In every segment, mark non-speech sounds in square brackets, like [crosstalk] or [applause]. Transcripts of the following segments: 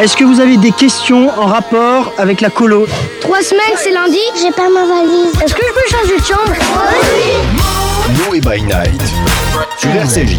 Est-ce que vous avez des questions en rapport avec la colo Trois semaines, c'est lundi J'ai pas ma valise. Est-ce que je peux changer de chambre Noé by Night sur RCJ.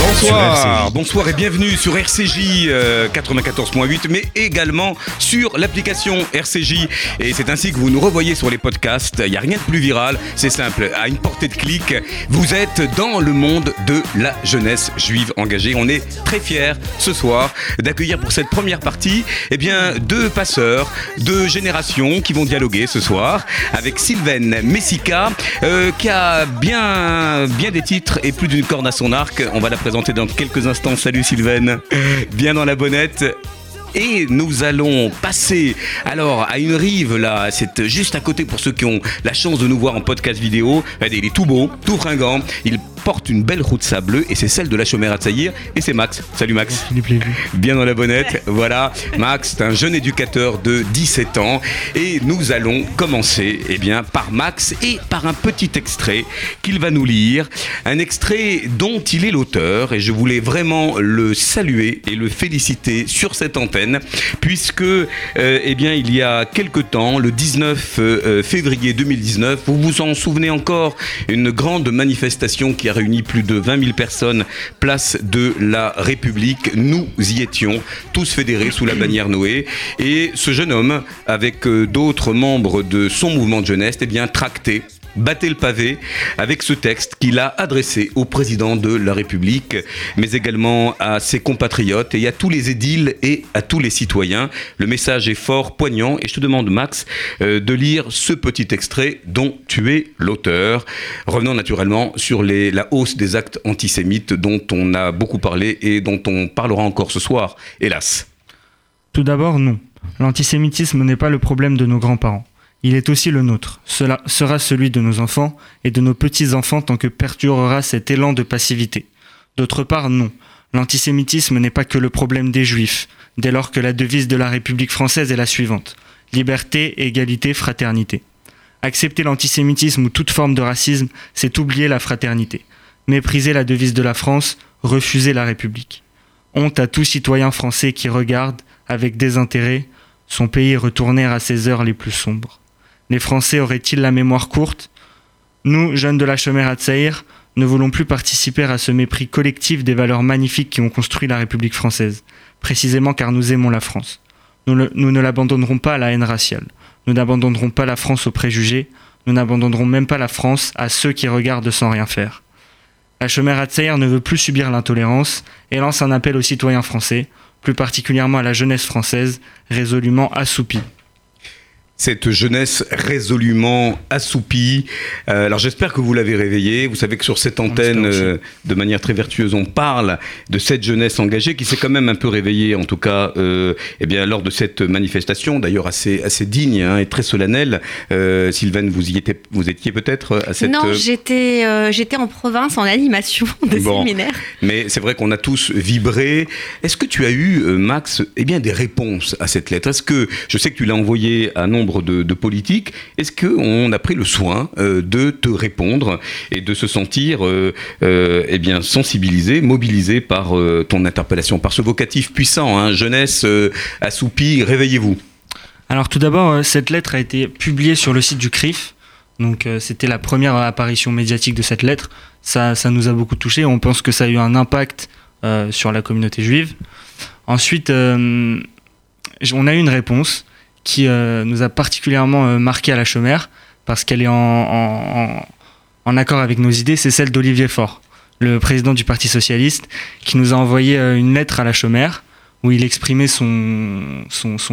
Bonsoir, bonsoir et bienvenue sur RCJ euh, 94.8, mais également sur l'application RCJ. Et c'est ainsi que vous nous revoyez sur les podcasts. Il n'y a rien de plus viral, c'est simple. À une portée de clic, vous êtes dans le monde de la jeunesse juive engagée. On est très fiers ce soir d'accueillir pour cette première partie eh bien, deux passeurs, deux générations qui vont dialoguer ce soir avec Sylvaine Messica, euh, qui a bien, bien des titres et plus d'une corde à son arc. On va la présenter dans quelques instants. Salut Sylvaine, bien dans la bonnette. Et nous allons passer alors à une rive là, c'est juste à côté pour ceux qui ont la chance de nous voir en podcast vidéo. Regardez, Il est tout beau, tout fringant, il porte une belle route sableuse et c'est celle de la chômère à Tsaïr et c'est Max. Salut Max. Bien dans la bonnette, voilà. Max, c'est un jeune éducateur de 17 ans et nous allons commencer eh bien, par Max et par un petit extrait qu'il va nous lire. Un extrait dont il est l'auteur et je voulais vraiment le saluer et le féliciter sur cette antenne puisque euh, eh bien, il y a quelque temps, le 19 euh, février 2019, vous vous en souvenez encore, une grande manifestation qui a réuni plus de 20 000 personnes place de la République. Nous y étions, tous fédérés sous la bannière Noé. Et ce jeune homme, avec euh, d'autres membres de son mouvement de jeunesse, eh bien, tracté battait le pavé avec ce texte qu'il a adressé au président de la République, mais également à ses compatriotes et à tous les édiles et à tous les citoyens. Le message est fort, poignant, et je te demande, Max, euh, de lire ce petit extrait dont tu es l'auteur. Revenons naturellement sur la hausse des actes antisémites dont on a beaucoup parlé et dont on parlera encore ce soir, hélas. Tout d'abord, non. L'antisémitisme n'est pas le problème de nos grands-parents. Il est aussi le nôtre. Cela sera celui de nos enfants et de nos petits-enfants tant que perdurera cet élan de passivité. D'autre part, non. L'antisémitisme n'est pas que le problème des juifs, dès lors que la devise de la République française est la suivante. Liberté, égalité, fraternité. Accepter l'antisémitisme ou toute forme de racisme, c'est oublier la fraternité. Mépriser la devise de la France, refuser la République. Honte à tout citoyen français qui regarde, avec désintérêt, son pays retourner à ses heures les plus sombres. Les Français auraient-ils la mémoire courte? Nous, jeunes de la Chomère à ne voulons plus participer à ce mépris collectif des valeurs magnifiques qui ont construit la République française, précisément car nous aimons la France. Nous, ne l'abandonnerons pas à la haine raciale. Nous n'abandonnerons pas la France aux préjugés. Nous n'abandonnerons même pas la France à ceux qui regardent sans rien faire. La Chomère à Tsaïr ne veut plus subir l'intolérance et lance un appel aux citoyens français, plus particulièrement à la jeunesse française, résolument assoupie cette jeunesse résolument assoupie. Euh, alors j'espère que vous l'avez réveillée. Vous savez que sur cette antenne, euh, de manière très vertueuse, on parle de cette jeunesse engagée qui s'est quand même un peu réveillée, en tout cas, euh, eh bien lors de cette manifestation, d'ailleurs assez assez digne hein, et très solennelle. Euh, Sylvaine, vous y étiez, vous étiez peut-être à cette. Non, j'étais euh, j'étais en province en animation [laughs] de Bon. séminaire. Mais c'est vrai qu'on a tous vibré. Est-ce que tu as eu, Max, eh bien, des réponses à cette lettre? Est-ce que, je sais que tu l'as envoyée à nombre de, de politiques, est-ce qu'on a pris le soin euh, de te répondre et de se sentir euh, euh, eh bien, sensibilisé, mobilisé par ton interpellation, par ce vocatif puissant, hein, jeunesse assoupie, réveillez-vous Alors tout d'abord, cette lettre a été publiée sur le site du CRIF. Donc c'était la première apparition médiatique de cette lettre. Ça, ça nous a beaucoup touché. On pense que ça a eu un impact sur la communauté juive. Ensuite, on a eu une réponse qui euh, nous a particulièrement euh, marqué à la chômère parce qu'elle est en, accord avec nos idées. C'est celle d'Olivier Faure, le président du Parti socialiste, qui nous a envoyé euh, une lettre à la chômère où il exprimait son,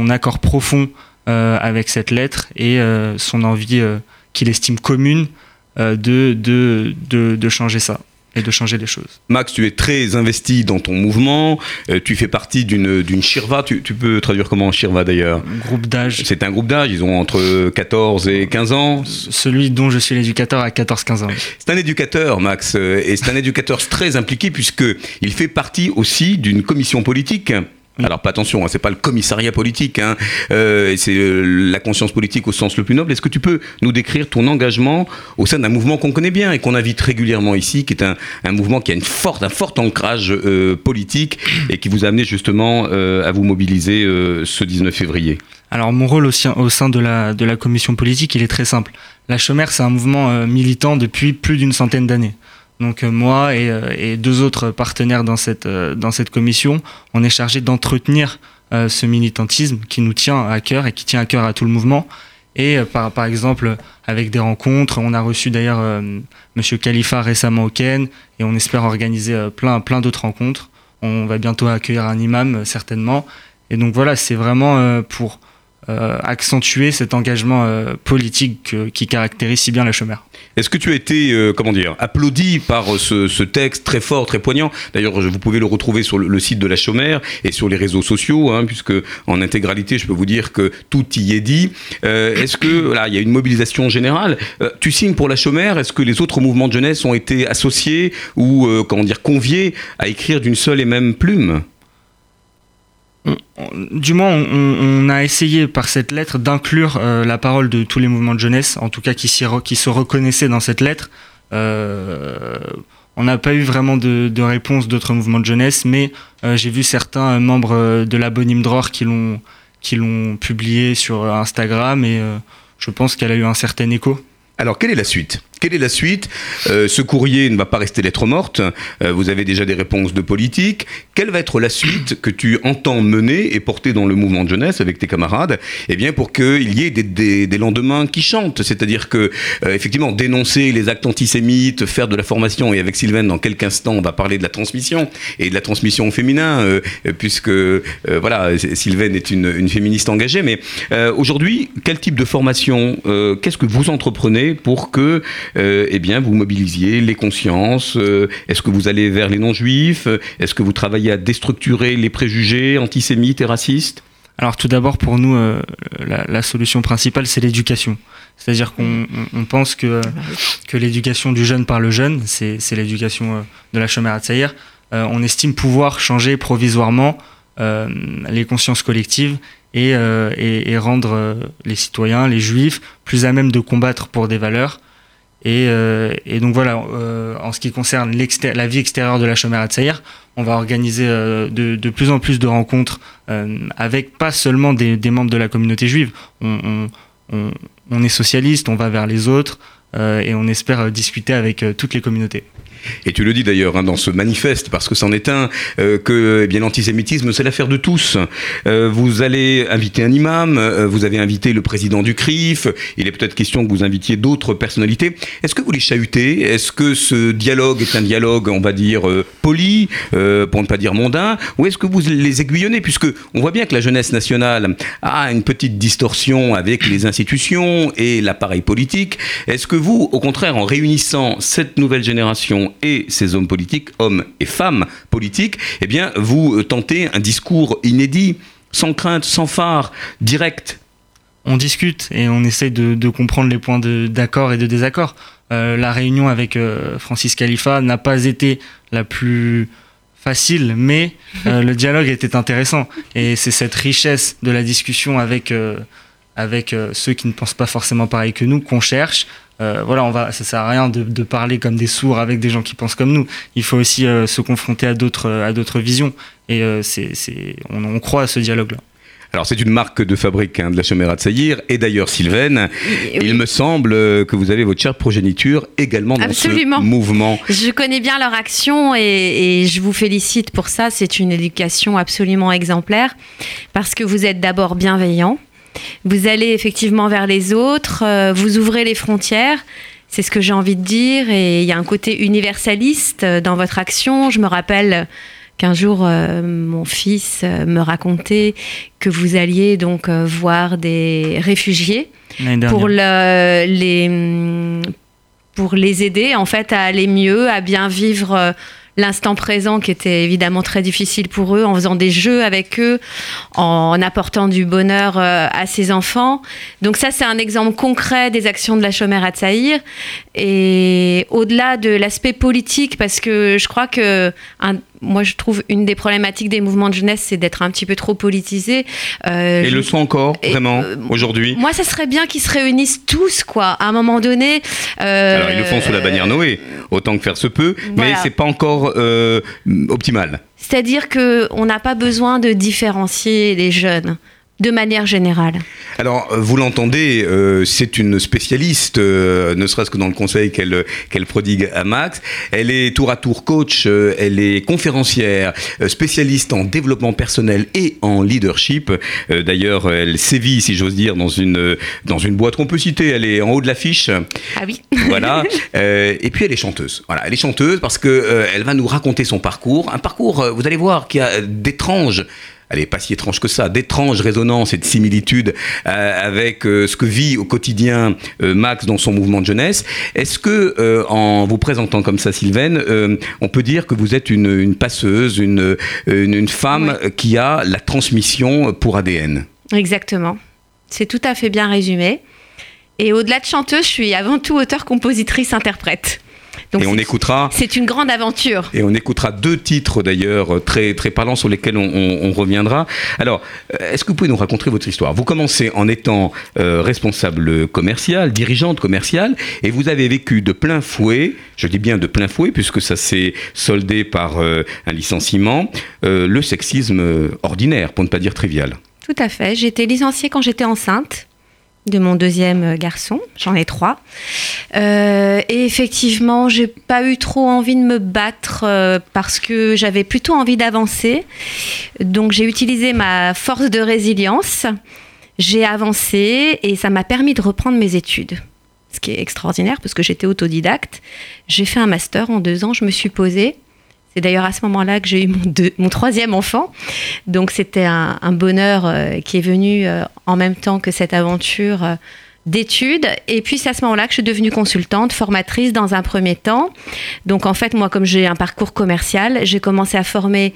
accord profond avec cette lettre et son envie qu'il estime commune de changer ça et de changer les choses. Max, tu es très investi dans ton mouvement, euh, tu fais partie d'une d'une Shirva, tu, tu peux traduire comment Shirva d'ailleurs? Groupe d'âge, C'est un groupe d'âge, ils ont entre 14 et 15 ans. celui dont je suis l'éducateur à 14-15 ans. C'est un éducateur, Max, euh, et c'est un éducateur très impliqué puisque il fait partie aussi d'une commission politique Alors pas attention, hein, c'est pas le commissariat politique, hein, euh, c'est euh, la conscience politique au sens le plus noble. Est-ce que tu peux nous décrire ton engagement au sein d'un mouvement qu'on connaît bien et qu'on invite régulièrement ici, qui est un, un mouvement qui a une forte, un fort ancrage euh, politique et qui vous a amené justement euh, à vous mobiliser euh, ce 19 février? Alors mon rôle au, sein- au sein de la, de la commission politique, il est très simple. La Chomère, c'est un mouvement euh, militant depuis plus d'une centaine d'années. Donc euh, moi et, euh, et deux autres partenaires dans cette, euh, dans cette commission, on est chargé d'entretenir ce militantisme qui nous tient à cœur et qui tient à cœur à tout le mouvement. Et par, par exemple, avec des rencontres, on a reçu d'ailleurs euh, Monsieur Khalifa récemment au Ken et on espère organiser plein, plein d'autres rencontres. On va bientôt accueillir un imam, certainement. Et donc voilà, c'est vraiment pour accentuer cet engagement euh, politique euh, qui caractérise si bien la chômeur. Est-ce que tu as été, euh, comment dire, applaudi par ce, texte très fort, très poignant? D'ailleurs, vous pouvez le retrouver sur le, site de la Chomère et sur les réseaux sociaux, hein, puisque en intégralité, je peux vous dire que tout y est dit. Euh, Est-ce que, voilà, il y a une mobilisation générale? Euh, Tu signes pour la Chomère Est-ce que les autres mouvements de jeunesse ont été associés ou, euh, comment dire, conviés à écrire d'une seule et même plume? Du moins, on, a essayé par cette lettre d'inclure euh, la parole de tous les mouvements de jeunesse, en tout cas qui, se reconnaissaient dans cette lettre. Euh, on n'a pas eu vraiment de, réponse d'autres mouvements de jeunesse, mais euh, j'ai vu certains membres de la Bonim Dror qui l'ont qui l'ont publié sur Instagram et je pense qu'elle a eu un certain écho. Alors, quelle est la suite? Quelle est la suite? Euh, Ce courrier ne va pas rester lettre morte. Euh, vous avez déjà des réponses de politique. Quelle va être la suite que tu entends mener et porter dans le mouvement de jeunesse avec tes camarades? Eh bien, pour qu'il y ait des, des- des lendemains qui chantent. C'est-à-dire que, euh, effectivement, dénoncer les actes antisémites, faire de la formation, et avec Sylvain, dans quelques instants, on va parler de la transmission et de la transmission au féminin, euh, puisque, euh, voilà, Sylvain est une, une féministe engagée. Mais euh, aujourd'hui, quel type de formation, qu'est-ce que vous entreprenez pour que euh, eh bien, vous mobilisiez les consciences euh, Est-ce que vous allez vers les non-juifs Est-ce que vous travaillez à déstructurer les préjugés antisémites et racistes? Alors tout d'abord, pour nous, euh, la, la solution principale, c'est l'éducation. C'est-à-dire qu'on on- on pense que, que l'éducation du jeune par le jeune, c'est l'éducation euh, de la chômère à Tsaïr, euh, on estime pouvoir changer provisoirement euh, les consciences collectives et, euh, et, et rendre euh, les citoyens, les juifs, plus à même de combattre pour des valeurs. Et, euh, et donc voilà, euh, en ce qui concerne la vie extérieure de la chômère Tsaïr, on va organiser euh, de, de plus en plus de rencontres avec pas seulement des, membres de la communauté juive. On, on, est socialiste, on va vers les autres et on espère euh, discuter avec euh, toutes les communautés. Et tu le dis d'ailleurs hein, dans ce manifeste, parce que c'en est un, euh, que eh bien l'antisémitisme, c'est l'affaire de tous. Euh, vous allez inviter un imam, euh, vous avez invité le président du CRIF, il est peut-être question que vous invitiez d'autres personnalités. Est-ce que vous les chahutez? Est-ce que ce dialogue est un dialogue, on va dire, euh, poli, euh, pour ne pas dire mondain? Ou est-ce que vous les aiguillonnez? Puisque on voit bien que la jeunesse nationale a une petite distorsion avec les institutions et l'appareil politique. Est-ce que vous, au contraire, en réunissant cette nouvelle génération et ces hommes politiques, hommes et femmes politiques, eh bien, vous euh, tentez un discours inédit, sans crainte, sans phare, direct. On discute et on essaye de, de comprendre les points d'accord et de désaccord. Euh, la réunion avec euh, Francis Khalifa n'a pas été la plus facile, mais euh, [laughs] le dialogue était intéressant. Et c'est cette richesse de la discussion avec, avec ceux qui ne pensent pas forcément pareil que nous qu'on cherche. Euh, voilà, on va, ça sert à rien de, de parler comme des sourds avec des gens qui pensent comme nous. Il faut aussi euh, se confronter à d'autres, à d'autres visions. Et euh, c'est, c'est, on, on croit à ce dialogue-là. Alors, c'est une marque de fabrique hein, de la Chomera de Saïr. Et d'ailleurs, Sylvaine, Oui. il me semble que vous avez votre chère progéniture également dans Absolument. ce mouvement. Je connais bien leur action et, et je vous félicite pour ça. C'est une éducation absolument exemplaire parce que vous êtes d'abord bienveillant. Vous allez effectivement vers les autres, euh, vous ouvrez les frontières. C'est ce que j'ai envie de dire. Et il y a un côté universaliste euh, dans votre action. Je me rappelle qu'un jour, euh, mon fils me racontait que vous alliez donc euh, voir des réfugiés pour le- les pour les aider en fait à aller mieux, à bien vivre l'instant présent qui était évidemment très difficile pour eux, en faisant des jeux avec eux, en apportant du bonheur euh, à ses enfants. Donc ça, c'est un exemple concret des actions de la chômère à Tsaïr. Et au-delà de l'aspect politique, parce que je crois que moi je trouve une des problématiques des mouvements de jeunesse, c'est d'être un petit peu trop politisé. Euh, et le sont encore, vraiment, euh, aujourd'hui Moi, ça serait bien qu'ils se réunissent tous, quoi, à un moment donné. Euh, Alors, ils le font sous la bannière Noé, autant que faire se peut, mais c'est pas encore optimal. C'est-à-dire qu'on n'a pas besoin de différencier les jeunes de manière générale Alors, euh, vous l'entendez, euh, c'est une spécialiste, euh, ne serait-ce que dans le conseil qu'elle qu'elle prodigue à Max. Elle est tour à tour coach, elle est conférencière, spécialiste en développement personnel et en leadership. D'ailleurs, elle sévit, si j'ose dire, dans une, dans une boîte qu'on peut citer. Elle est en haut de l'affiche. Ah oui. Voilà. [laughs] et puis, elle est chanteuse. Voilà, elle est chanteuse parce que elle va nous raconter son parcours. Un parcours, vous allez voir, qui a d'étranges elle n'est pas si étrange que ça, d'étranges résonances et de similitudes euh, avec euh, ce que vit au quotidien euh, Max dans son mouvement de jeunesse. Est-ce que, en vous présentant comme ça, Sylvaine, on peut dire que vous êtes une, passeuse, une, une, femme qui a la transmission pour ADN Exactement. C'est tout à fait bien résumé. Et au-delà de chanteuse, je suis avant tout auteur, compositrice, interprète et on écoutera. C'est une grande aventure. Et on écoutera deux titres d'ailleurs très très parlants sur lesquels on, reviendra. Alors, euh, est-ce que vous pouvez nous raconter votre histoire? Vous commencez en étant euh, responsable commercial, dirigeante commerciale, et vous avez vécu de plein fouet. Je dis bien de plein fouet puisque ça s'est soldé par euh, un licenciement, le sexisme ordinaire, pour ne pas dire trivial. Tout à fait. J'ai été licenciée quand j'étais enceinte de mon deuxième garçon. J'en ai trois. Euh, et effectivement, j'ai pas eu trop envie de me battre euh, parce que j'avais plutôt envie d'avancer. Donc j'ai utilisé ma force de résilience. J'ai avancé et ça m'a permis de reprendre mes études. Ce qui est extraordinaire parce que j'étais autodidacte. J'ai fait un master en deux ans. Je me suis posée. C'est d'ailleurs à ce moment-là que j'ai eu mon, troisième enfant. Donc c'était un, bonheur euh, qui est venu euh, en même temps que cette aventure euh, d'études. Et puis c'est à ce moment-là que je suis devenue consultante, formatrice dans un premier temps. Donc en fait, moi, comme j'ai un parcours commercial, j'ai commencé à former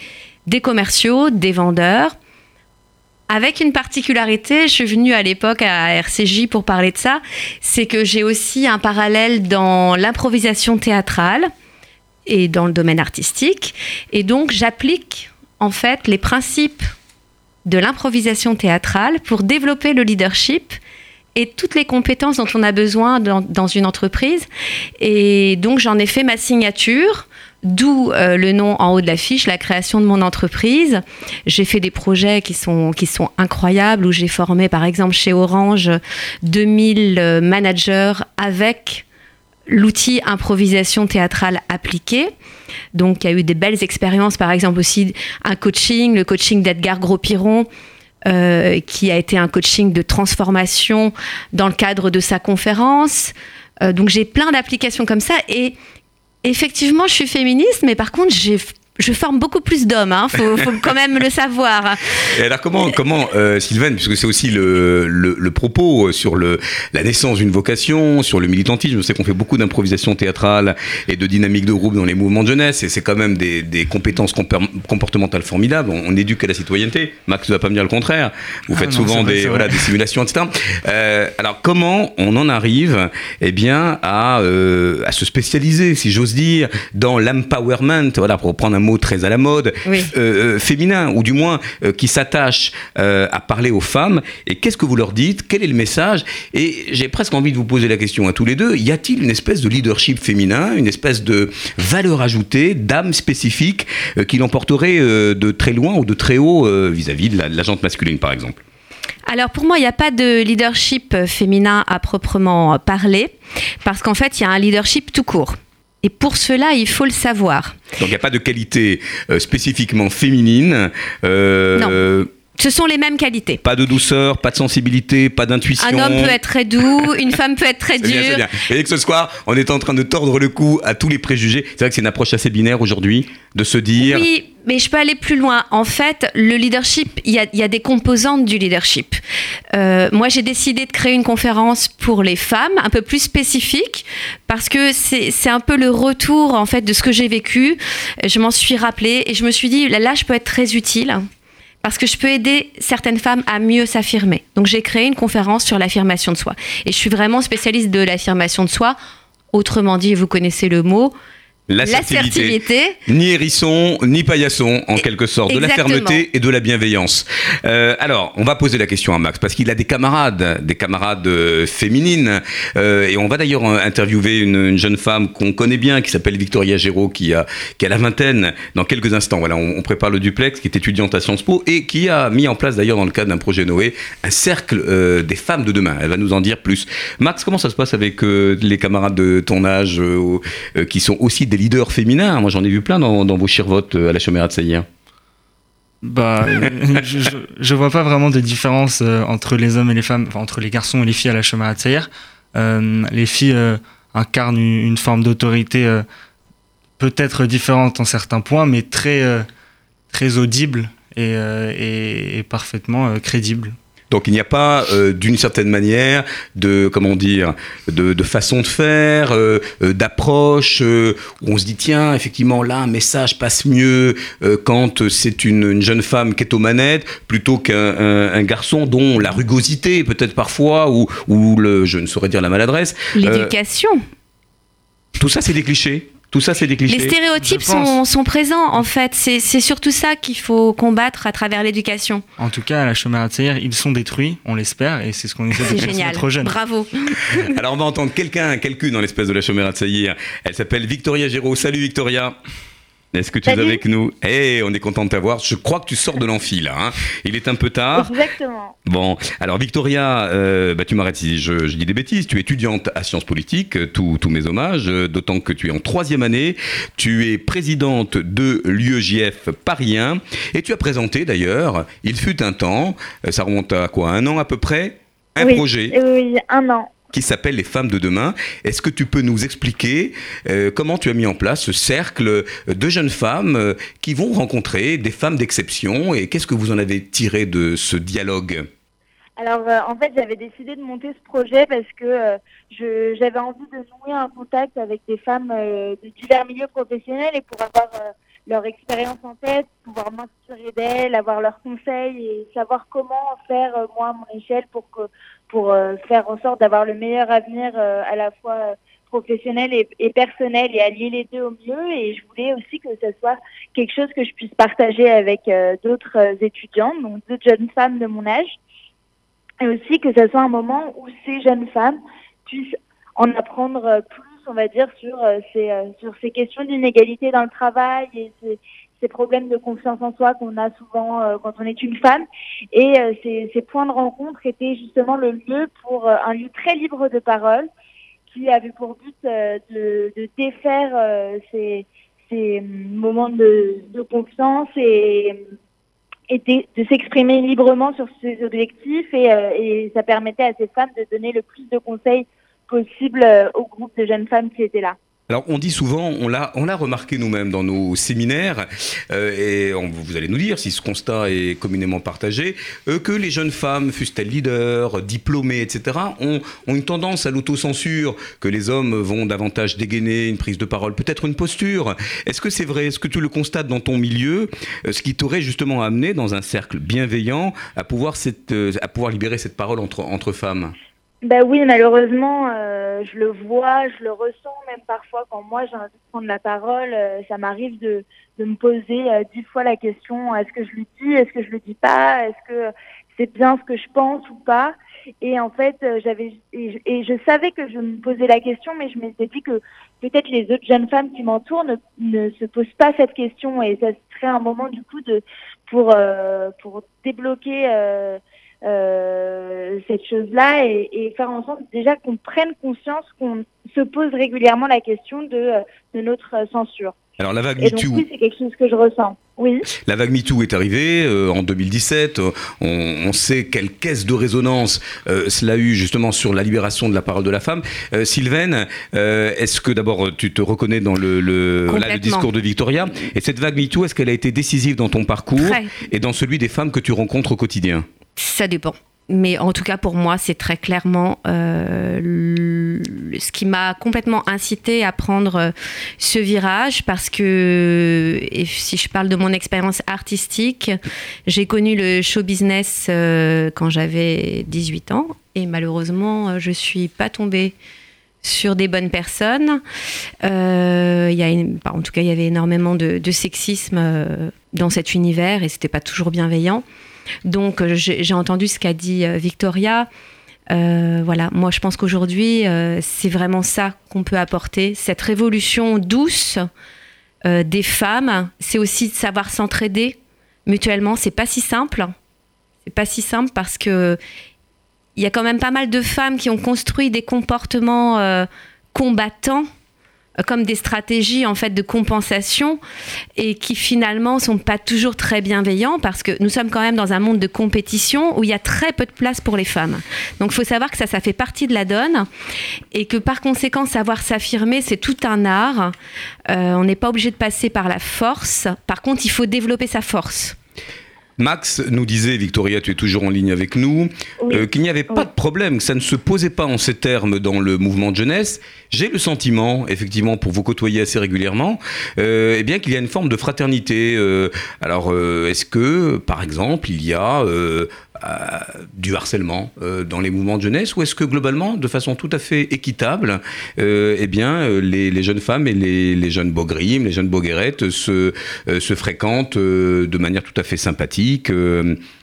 des commerciaux, des vendeurs. Avec une particularité, je suis venue à l'époque à RCJ pour parler de ça, c'est que j'ai aussi un parallèle dans l'improvisation théâtrale et dans le domaine artistique. Et donc, j'applique en fait les principes de l'improvisation théâtrale pour développer le leadership et toutes les compétences dont on a besoin dans, une entreprise. Et donc, j'en ai fait ma signature. D'où euh, le nom en haut de l'affiche, la création de mon entreprise. J'ai fait des projets qui sont, qui sont incroyables, où j'ai formé par exemple chez Orange 2000 euh, managers avec l'outil improvisation théâtrale appliquée. Donc, il y a eu des belles expériences, par exemple aussi un coaching, le coaching d'Edgar Gros-Piron, euh, qui a été un coaching de transformation dans le cadre de sa conférence. Euh, donc, j'ai plein d'applications comme ça. Et effectivement, je suis féministe, mais par contre, j'ai je forme beaucoup plus d'hommes, il hein, faut, quand même le savoir. Et alors comment, comment euh, Sylvaine, puisque c'est aussi le, le, propos sur le, la naissance d'une vocation, sur le militantisme, je sais qu'on fait beaucoup d'improvisation théâtrale et de dynamique de groupe dans les mouvements de jeunesse, et c'est quand même des, des compétences comportementales formidables. On, éduque à la citoyenneté. Max ne va pas me dire le contraire. Vous ah faites souvent des, voilà, des simulations, etc. Euh, alors comment on en arrive eh bien, à, euh, à se spécialiser, si j'ose dire, dans l'empowerment, voilà, pour reprendre un mot très à la mode, euh, euh, féminin, ou du moins euh, qui s'attache à parler aux femmes. Et qu'est-ce que vous leur dites? Quel est le message? Et j'ai presque envie de vous poser la question à tous les deux. Y a-t-il une espèce de leadership féminin, une espèce de valeur ajoutée, d'âme spécifique qui l'emporterait de très loin ou de très haut vis-à-vis de la, de la jante masculine, par exemple? Alors pour moi, il n'y a pas de leadership féminin à proprement parler, parce qu'en fait, il y a un leadership tout court. Et pour cela, il faut le savoir. Donc il n'y a pas de qualité euh, spécifiquement féminine. Euh, non. Ce sont les mêmes qualités. Pas de douceur, pas de sensibilité, pas d'intuition. Un homme peut être très doux, une femme peut être très [laughs] dure. Bien, bien. Et que ce soir, on est en train de tordre le cou à tous les préjugés. C'est vrai que c'est une approche assez binaire aujourd'hui, de se dire. Oui, mais je peux aller plus loin. En fait, le leadership, il y a, des composantes du leadership. Euh, moi, j'ai décidé de créer une conférence pour les femmes, un peu plus spécifique, parce que c'est un peu le retour en fait de ce que j'ai vécu. Je m'en suis rappelée et je me suis dit là, je peux être très utile parce que je peux aider certaines femmes à mieux s'affirmer. Donc j'ai créé une conférence sur l'affirmation de soi. Et je suis vraiment spécialiste de l'affirmation de soi. Autrement dit, vous connaissez le mot, L'assertivité. Ni hérisson, ni paillasson, en quelque sorte. De la fermeté et de la bienveillance. Euh, alors, on va poser la question à Max, parce qu'il a des camarades, des camarades euh, féminines. Euh, et on va d'ailleurs interviewer une, jeune femme qu'on connaît bien, qui s'appelle Victoria Géraud, qui a, qui a la vingtaine, dans quelques instants. Voilà, on, prépare le duplex, qui est étudiante à Sciences Po, et qui a mis en place d'ailleurs, dans le cadre d'un projet Noé, un cercle des femmes de demain. Elle va nous en dire plus. Max, comment ça se passe avec les camarades de ton âge, qui sont aussi des leaders féminins. Moi, j'en ai vu plein dans, vos chirvotes euh, à la Chomera de Saïr. Bah, je, je, vois pas vraiment de différence euh, entre les hommes et les femmes, entre les garçons et les filles à la Chomera de Saïr. Euh, les filles incarnent une, forme d'autorité peut-être différente en certains points, mais très, très audible et parfaitement crédible. Donc il n'y a pas, euh, d'une certaine manière, de comment dire, de, façon de faire, euh, euh, d'approche où on se dit tiens, effectivement là un message passe mieux quand c'est une, jeune femme qui est aux manettes plutôt qu'un garçon dont la rugosité peut-être parfois ou, ou le, je ne saurais dire la maladresse. L'éducation. tout ça c'est des clichés. Tout ça, c'est des clichés. Les stéréotypes sont, sont, présents, en fait. C'est surtout ça qu'il faut combattre à travers l'éducation. En tout cas, à la Chomera de ils sont détruits, on l'espère, et c'est ce qu'on essaie de faire trop jeunes. Bravo. [laughs] Alors, on va entendre quelqu'un, quelqu'une dans l'espèce de la Chomera de Elle s'appelle Victoria Géraud. Salut, Victoria. Est-ce que tu es avec nous? Eh, on est content de t'avoir. Je crois que tu sors de l'amphi là. Hein. Il est un peu tard. Exactement. Bon, alors Victoria, euh, bah, tu m'arrêtes si je, dis des bêtises. Tu es étudiante à sciences politiques, euh, tous mes hommages, euh, d'autant que tu es en troisième année. Tu es présidente de l'UEJF Paris 1 et tu as présenté d'ailleurs, il fut un temps, ça remonte à quoi Un an à peu près? Un projet. Oui, un an qui s'appelle Les Femmes de demain. Est-ce que tu peux nous expliquer euh, comment tu as mis en place ce cercle de jeunes femmes euh, qui vont rencontrer des femmes d'exception et qu'est-ce que vous en avez tiré de ce dialogue? Alors euh, en fait j'avais décidé de monter ce projet parce que j'avais envie de nouer un contact avec des femmes de divers milieux professionnels et pour avoir leur expérience en tête, pouvoir m'inspirer d'elles, avoir leurs conseils et savoir comment faire moi à mon échelle pour que pour euh, faire en sorte d'avoir le meilleur avenir euh, à la fois euh, professionnel et, personnel et allier les deux au mieux. Et je voulais aussi que ce soit quelque chose que je puisse partager avec d'autres étudiantes, donc d'autres jeunes femmes de mon âge. Et aussi que ce soit un moment où ces jeunes femmes puissent en apprendre plus, on va dire, sur ces, sur ces questions d'inégalité dans le travail et ces, problèmes de confiance en soi qu'on a souvent euh, quand on est une femme. Et euh, ces, points de rencontre étaient justement le lieu pour euh, un lieu très libre de parole qui avait pour but de, défaire ces, ces, moments de, confiance et, de s'exprimer librement sur ses objectifs et, et ça permettait à ces femmes de donner le plus de conseils possible au groupe de jeunes femmes qui étaient là. Alors on dit souvent, on l'a, on l'a remarqué nous-mêmes dans nos séminaires, euh, et vous allez nous dire si ce constat est communément partagé, euh, que les jeunes femmes, fussent-elles leaders, diplômées, etc., ont, une tendance à l'autocensure, que les hommes vont davantage dégainer une prise de parole, peut-être une posture. Est-ce que c'est vrai? Est-ce que tu le constates dans ton milieu, euh, ce qui t'aurait justement amené dans un cercle bienveillant à pouvoir, cette, à pouvoir libérer cette parole entre, entre femmes? Ben oui, malheureusement, euh, je le vois, je le ressens même parfois quand moi j'ai envie de prendre la parole, euh, ça m'arrive de, de me poser euh, dix fois la question est-ce que je le dis, est-ce que je le dis pas, est-ce que c'est bien ce que je pense ou pas? Et en fait, j'avais et, je savais que je me posais la question, mais je m'étais dit que peut-être les autres jeunes femmes qui m'entourent ne, ne, se posent pas cette question. Et ça serait un moment du coup de pour pour débloquer euh, cette chose-là et, et, faire en sorte déjà qu'on prenne conscience qu'on se pose régulièrement la question de, de notre censure. Alors la vague MeToo. Oui, c'est quelque chose que je ressens. Oui. La vague MeToo est arrivée euh, en 2017. On, on, sait quelle caisse de résonance euh, cela a eu justement sur la libération de la parole de la femme. Euh, Sylvaine, euh, est-ce que d'abord tu te reconnais dans le, le, là, le, discours de Victoria Et cette vague MeToo, est-ce qu'elle a été décisive dans ton parcours et dans celui des femmes que tu rencontres au quotidien? Ça dépend. Mais en tout cas, pour moi, c'est très clairement euh, ce qui m'a complètement incité à prendre euh, ce virage parce que, si je parle de mon expérience artistique, j'ai connu le show business euh, quand j'avais 18 ans et malheureusement, je suis pas tombée sur des bonnes personnes. Euh, y a bah, en tout cas, il y avait énormément de, sexisme euh, dans cet univers et c'était pas toujours bienveillant. Donc, euh, j'ai entendu ce qu'a dit Victoria. voilà, moi je pense qu'aujourd'hui, c'est vraiment ça qu'on peut apporter, cette révolution douce des femmes. C'est aussi de savoir s'entraider mutuellement. C'est pas si simple. C'est pas si simple parce que il y a quand même pas mal de femmes qui ont construit des comportements euh, combattants euh, comme des stratégies en fait de compensation et qui finalement sont pas toujours très bienveillants parce que nous sommes quand même dans un monde de compétition où il y a très peu de place pour les femmes. Donc il faut savoir que ça ça fait partie de la donne et que par conséquent savoir s'affirmer c'est tout un art. Euh, on n'est pas obligé de passer par la force. Par contre il faut développer sa force. Max nous disait, Victoria, tu es toujours en ligne avec nous, euh, qu'il n'y avait pas de problème, que ça ne se posait pas en ces termes dans le mouvement de jeunesse. J'ai le sentiment, effectivement, pour vous côtoyer assez régulièrement, euh, eh bien qu'il y a une forme de fraternité. Euh, alors, est-ce que, par exemple, il y a du harcèlement euh, dans les mouvements de jeunesse ou est-ce que globalement, de façon tout à fait équitable, euh, eh bien, euh, les, jeunes femmes et les, jeunes bogrimes, les jeunes boguerettes se, se fréquentent de manière tout à fait sympathique,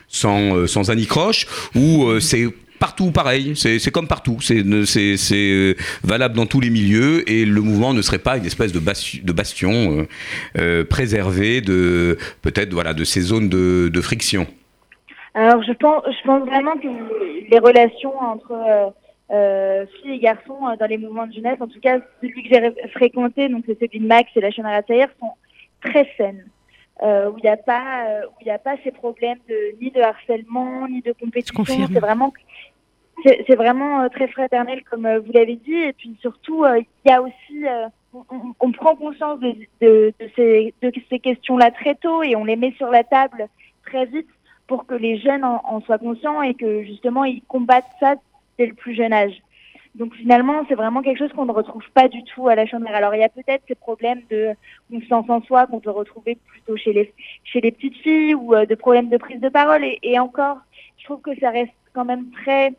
sans, sans anicroche, ou c'est partout pareil, c'est comme partout, c'est valable dans tous les milieux et le mouvement ne serait pas une espèce de, bastion préservé de peut-être voilà de ces zones de friction. Alors je pense, je pense vraiment que les relations entre euh, euh filles et garçons euh, dans les mouvements de jeunesse, en tout cas celui que j'ai fréquenté, donc c'est celui de Max et la chaîne Rataillère, sont très saines. Euh, où il n'y a pas euh, où il n'y a pas ces problèmes de ni de harcèlement ni de compétition. C'est vraiment c'est vraiment très fraternel comme vous l'avez dit. Et puis surtout il y a aussi on, on, prend conscience de, de, de ces de ces questions là très tôt et on les met sur la table très vite pour que les jeunes en, soient conscients et que justement ils combattent ça dès le plus jeune âge. Donc finalement, c'est vraiment quelque chose qu'on ne retrouve pas du tout à la chambre. Alors il y a peut-être ces problèmes de confiance en soi qu'on peut retrouver plutôt chez les chez les petites filles ou euh, de problèmes de prise de parole. Et, encore, je trouve que ça reste quand même très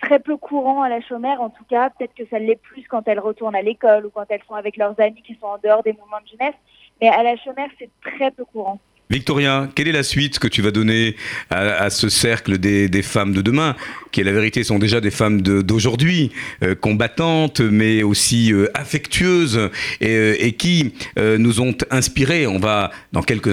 très peu courant à la chômère. En tout cas, peut-être que ça l'est plus quand elles retournent à l'école ou quand elles sont avec leurs amis qui sont en dehors des mouvements de jeunesse. Mais à la chômère, c'est très peu courant. Victoria, quelle est la suite que tu vas donner à, ce cercle des, femmes de demain, qui, la vérité, sont déjà des femmes d'aujourd'hui, euh, combattantes, mais aussi euh, affectueuses, et, euh, qui nous ont inspiré. On va, dans quelques,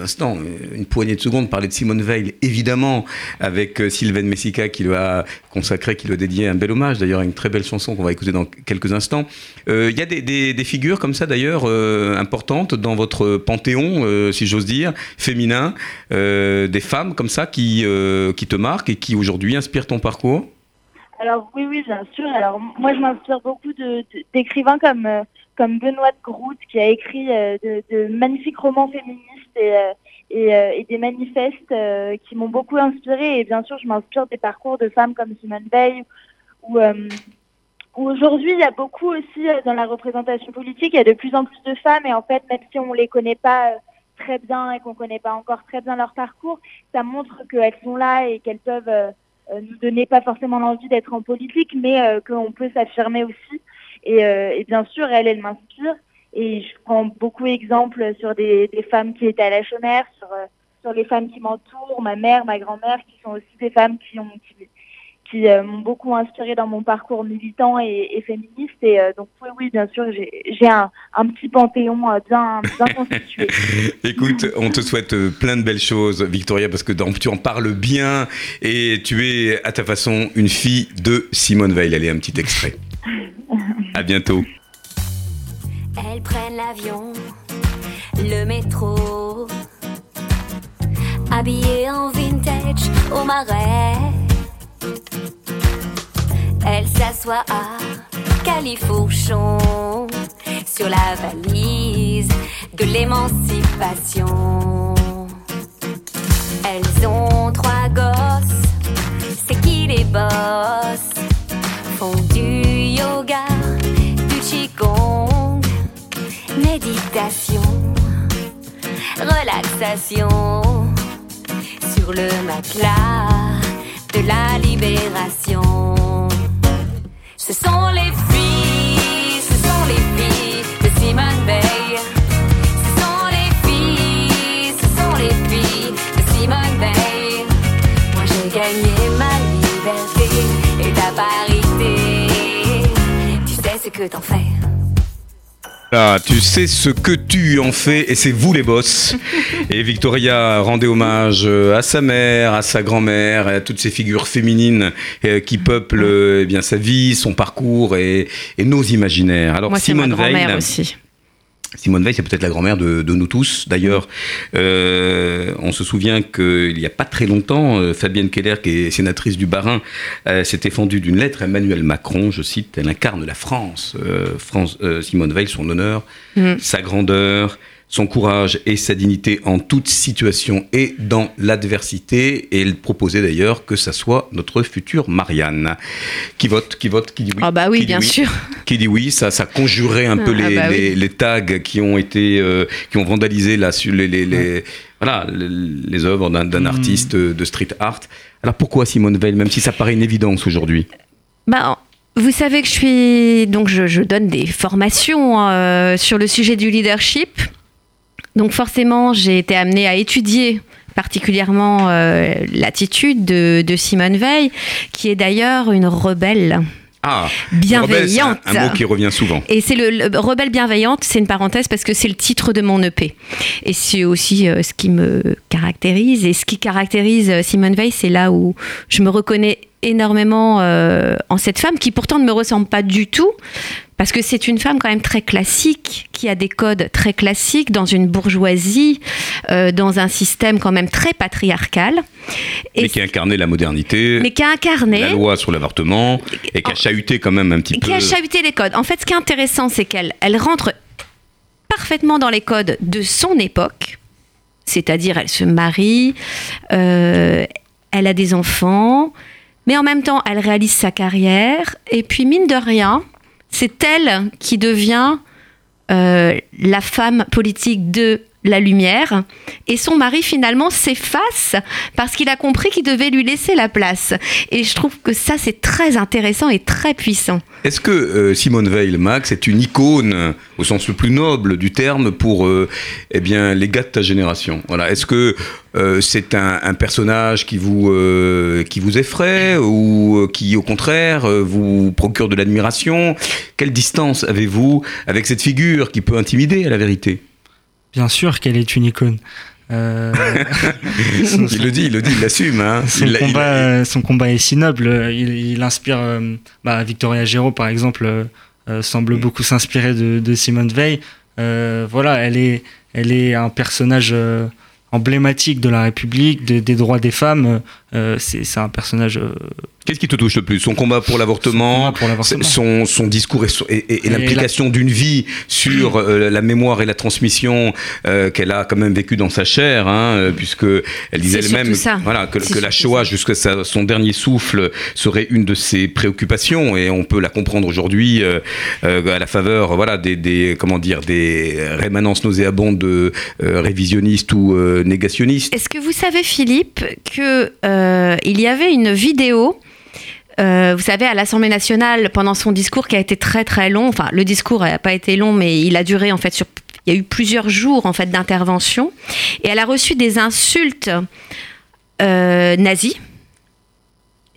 instants, une poignée de secondes, parler de Simone Veil, évidemment, avec Sylvain Messica, qui lui a consacré, qui lui a dédié un bel hommage, d'ailleurs, une très belle chanson qu'on va écouter dans quelques instants. Il y a des, figures comme ça, d'ailleurs, importantes dans votre panthéon, si j'ose dire féminin, euh, des femmes comme ça qui, euh, qui te marquent et qui aujourd'hui inspirent ton parcours? Alors oui, oui, bien sûr. Alors moi, je m'inspire beaucoup d'écrivains comme, euh, comme Benoît de Groot qui a écrit de, magnifiques romans féministes et, et, des manifestes qui m'ont beaucoup inspiré. Et bien sûr, je m'inspire des parcours de femmes comme Simone Veil ou Aujourd'hui, il y a beaucoup aussi dans la représentation politique, il y a de plus en plus de femmes et en fait, même si on les connaît pas très bien et qu'on connaît pas encore très bien leur parcours, ça montre qu'elles sont là et qu'elles peuvent euh, euh, nous donner pas forcément l'envie d'être en politique, mais euh, qu'on peut s'affirmer aussi. Et, et, bien sûr, elle, elle m'inspire. Et je prends beaucoup d'exemples sur des, des, femmes qui étaient à la chômère, sur, sur les femmes qui m'entourent, ma mère, ma grand-mère, qui sont aussi des femmes qui ont, qui, qui euh, m'ont beaucoup inspiré dans mon parcours militant et, féministe. Et euh, donc oui, oui, bien sûr, j'ai un, un, petit panthéon euh, bien, bien constitué. [laughs] Écoute, on te souhaite plein de belles choses, Victoria, parce que tu en parles bien et tu es à ta façon une fille de Simone Veil. Allez, un petit extrait. à bientôt. Elles prennent l'avion, le métro, habillées en vintage au marais elle s'assoit à Califourchon sur la valise de l'émancipation. Elles ont trois gosses, c'est qui les boss? Font du yoga, du qigong, méditation, relaxation sur le matelas la libération. Ce sont les filles, ce sont les filles de Simone Veil. Ce sont les filles, ce sont les filles de Simone Veil. Moi j'ai gagné ma liberté et ta parité. Tu sais ce que t'en fais. Ah, tu sais ce que tu en fais et c'est vous les boss. [laughs] Et Victoria rendait hommage euh, à sa mère, à sa grand-mère, à toutes ces figures féminines euh, qui peuplent eh bien sa vie, son parcours et, et nos imaginaires. Alors Moi, ma Simone grand-mère Veil, aussi. Simone Veil, c'est peut-être la grand-mère de, de nous tous. D'ailleurs, euh, on se souvient qu'il n'y a pas très longtemps, euh, Fabienne Keller, qui est sénatrice du Bas-Rhin, euh, s'était fendue d'une lettre à Emmanuel Macron. Je cite Elle incarne la France. Euh, France euh, Simone Veil, son honneur, Mm. sa grandeur, son courage et sa dignité en toute situation et dans l'adversité. Et elle proposait d'ailleurs que ça soit notre future Marianne. Qui vote Qui vote Qui dit oui Ah bah oui, bien sûr. qui dit oui, ça, ça conjurait un peu Ah les, bah oui. les, tags qui ont été, euh, qui ont vandalisé sur les, les, les- voilà, les, les œuvres d'un d'un Mm. artiste de street art. Alors pourquoi Simone Veil, même si ça paraît une évidence aujourd'hui? Bah, vous savez que je suis donc je, je donne des formations euh, sur le sujet du leadership. Donc forcément, j'ai été amenée à étudier particulièrement euh, l'attitude de, de Simone Veil, qui est d'ailleurs une rebelle Ah, rebelle, c'est un, bienveillante. un mot qui revient souvent. Et c'est le, le- rebelle bienveillante, c'est une parenthèse parce que c'est le titre de mon EP. Et c'est aussi euh, ce qui me caractérise. Et ce qui caractérise euh, Simone Veil, c'est là où je me reconnais énormément euh, en cette femme qui pourtant ne me ressemble pas du tout. Parce que c'est une femme quand même très classique, qui a des codes très classiques dans une bourgeoisie, euh, dans un système quand même très patriarcal. Et Mais qui a incarné la modernité, mais qui a incarné la loi sur l'avortement, et qui a chahuté quand même un petit et peu. qui a chahuté les codes. En fait, ce qui est intéressant, c'est qu'elle elle rentre parfaitement dans les codes de son époque. C'est-à-dire, elle se marie, euh, elle a des enfants, mais en même temps, elle réalise sa carrière. Et puis, mine de rien, c'est elle qui devient euh, la femme politique de la lumière. Et son mari, finalement, s'efface parce qu'il a compris qu'il devait lui laisser la place. Et je trouve que ça, c'est très intéressant et très puissant. Est-ce que euh, Simone Veil, Max, est une icône euh, au sens le plus noble du terme pour euh, eh bien, les gars de ta génération? Voilà. Est-ce que c'est un, un personnage qui vous, qui vous effraie ou qui, au contraire, vous procure de l'admiration? Quelle distance avez-vous avec cette figure qui peut intimider, à la vérité? Bien sûr qu'elle est une icône. Euh, [laughs] son, Il le dit, il le dit, il l'assume. Hein. son Il il euh, son combat est si noble. Il, il inspire. euh, bah, Victoria Giraud, par exemple, euh, semble Mm. beaucoup s'inspirer de, de Simone Veil. Euh, voilà, elle est, elle est un personnage emblématique de la République, de- des droits des femmes. C'est un personnage. Qu'est-ce qui te touche le plus? Son combat pour l'avortement son, son discours et, son- et- et- et Et l'implication d'une vie sur euh, la mémoire et la transmission euh, qu'elle a quand même vécu dans sa chair, hein, euh, puisque elle disait elle-même voilà, que, la Shoah jusqu'à son dernier souffle serait une de ses préoccupations et on peut la comprendre aujourd'hui euh, euh, à la faveur voilà, des, des- comment dire, des rémanences nauséabondes de euh, révisionnistes ou euh, négationnistes. Est-ce que vous savez, Philippe, que euh, il y avait une vidéo euh, vous savez, à l'Assemblée nationale, pendant son discours qui a été très très long, enfin le discours n'a pas été long, mais il a duré en fait il y a eu plusieurs jours en fait d'intervention, et elle a reçu des insultes euh, nazies,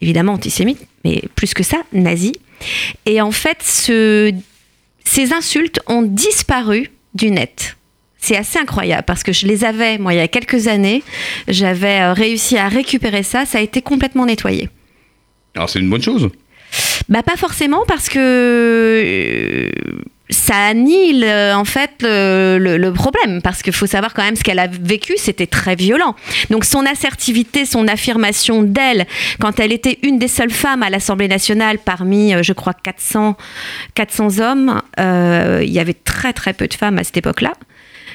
évidemment antisémites, mais plus que ça, nazies. Et en fait, ce- ces insultes ont disparu du net. C'est assez incroyable parce que je les avais, moi, il y a quelques années, j'avais euh, réussi à récupérer ça, ça a été complètement nettoyé. Alors c'est une bonne chose. Bah pas forcément parce que euh, ça annule euh, en fait le, problème parce qu'il faut savoir quand même ce qu'elle a vécu, c'était très violent. Donc son assertivité, son affirmation d'elle quand elle était une des seules femmes à l'Assemblée nationale parmi, euh, je crois, 400, 400 hommes, il y avait très très peu de femmes à cette époque-là,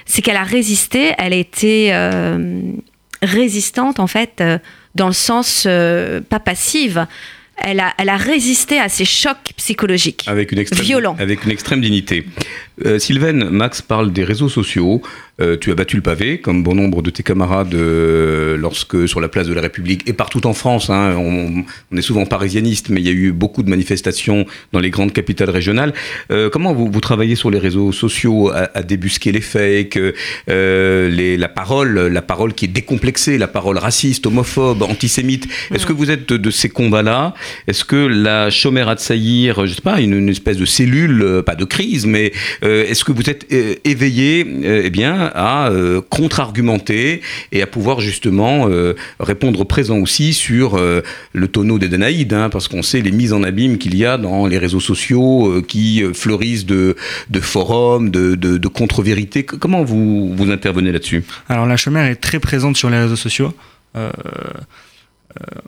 c'est qu'elle a résisté, elle a été résistante en fait dans le sens euh, pas passive. Elle a, elle a résisté à ces chocs psychologiques. Avec une extrême, Violent. Avec une extrême dignité. Euh, Sylvain, Max parle des réseaux sociaux. Euh, tu as battu le pavé, comme bon nombre de tes camarades, euh, lorsque sur la place de la République et partout en France, hein, on, on est souvent parisianiste, mais il y a eu beaucoup de manifestations dans les grandes capitales régionales. Euh, comment vous, vous travaillez sur les réseaux sociaux à, à débusquer les fakes, euh, les, la parole, la parole qui est décomplexée, la parole raciste, homophobe, antisémite. Est-ce que vous êtes de, de ces combats-là? Est-ce que la chômeur à Saïr, je sais pas, une, une espèce de cellule, euh, pas de crise, mais euh, est-ce que vous êtes éveillé euh, eh bien, à euh, contre-argumenter et à pouvoir justement euh, répondre présent aussi sur euh, le tonneau des Danaïdes, hein, parce qu'on sait les mises en abîme qu'il y a dans les réseaux sociaux euh, qui euh, fleurissent de, de forums, de, de, contre-vérités. Comment vous, vous intervenez là-dessus? Alors la chômeur est très présente sur les réseaux sociaux. Euh,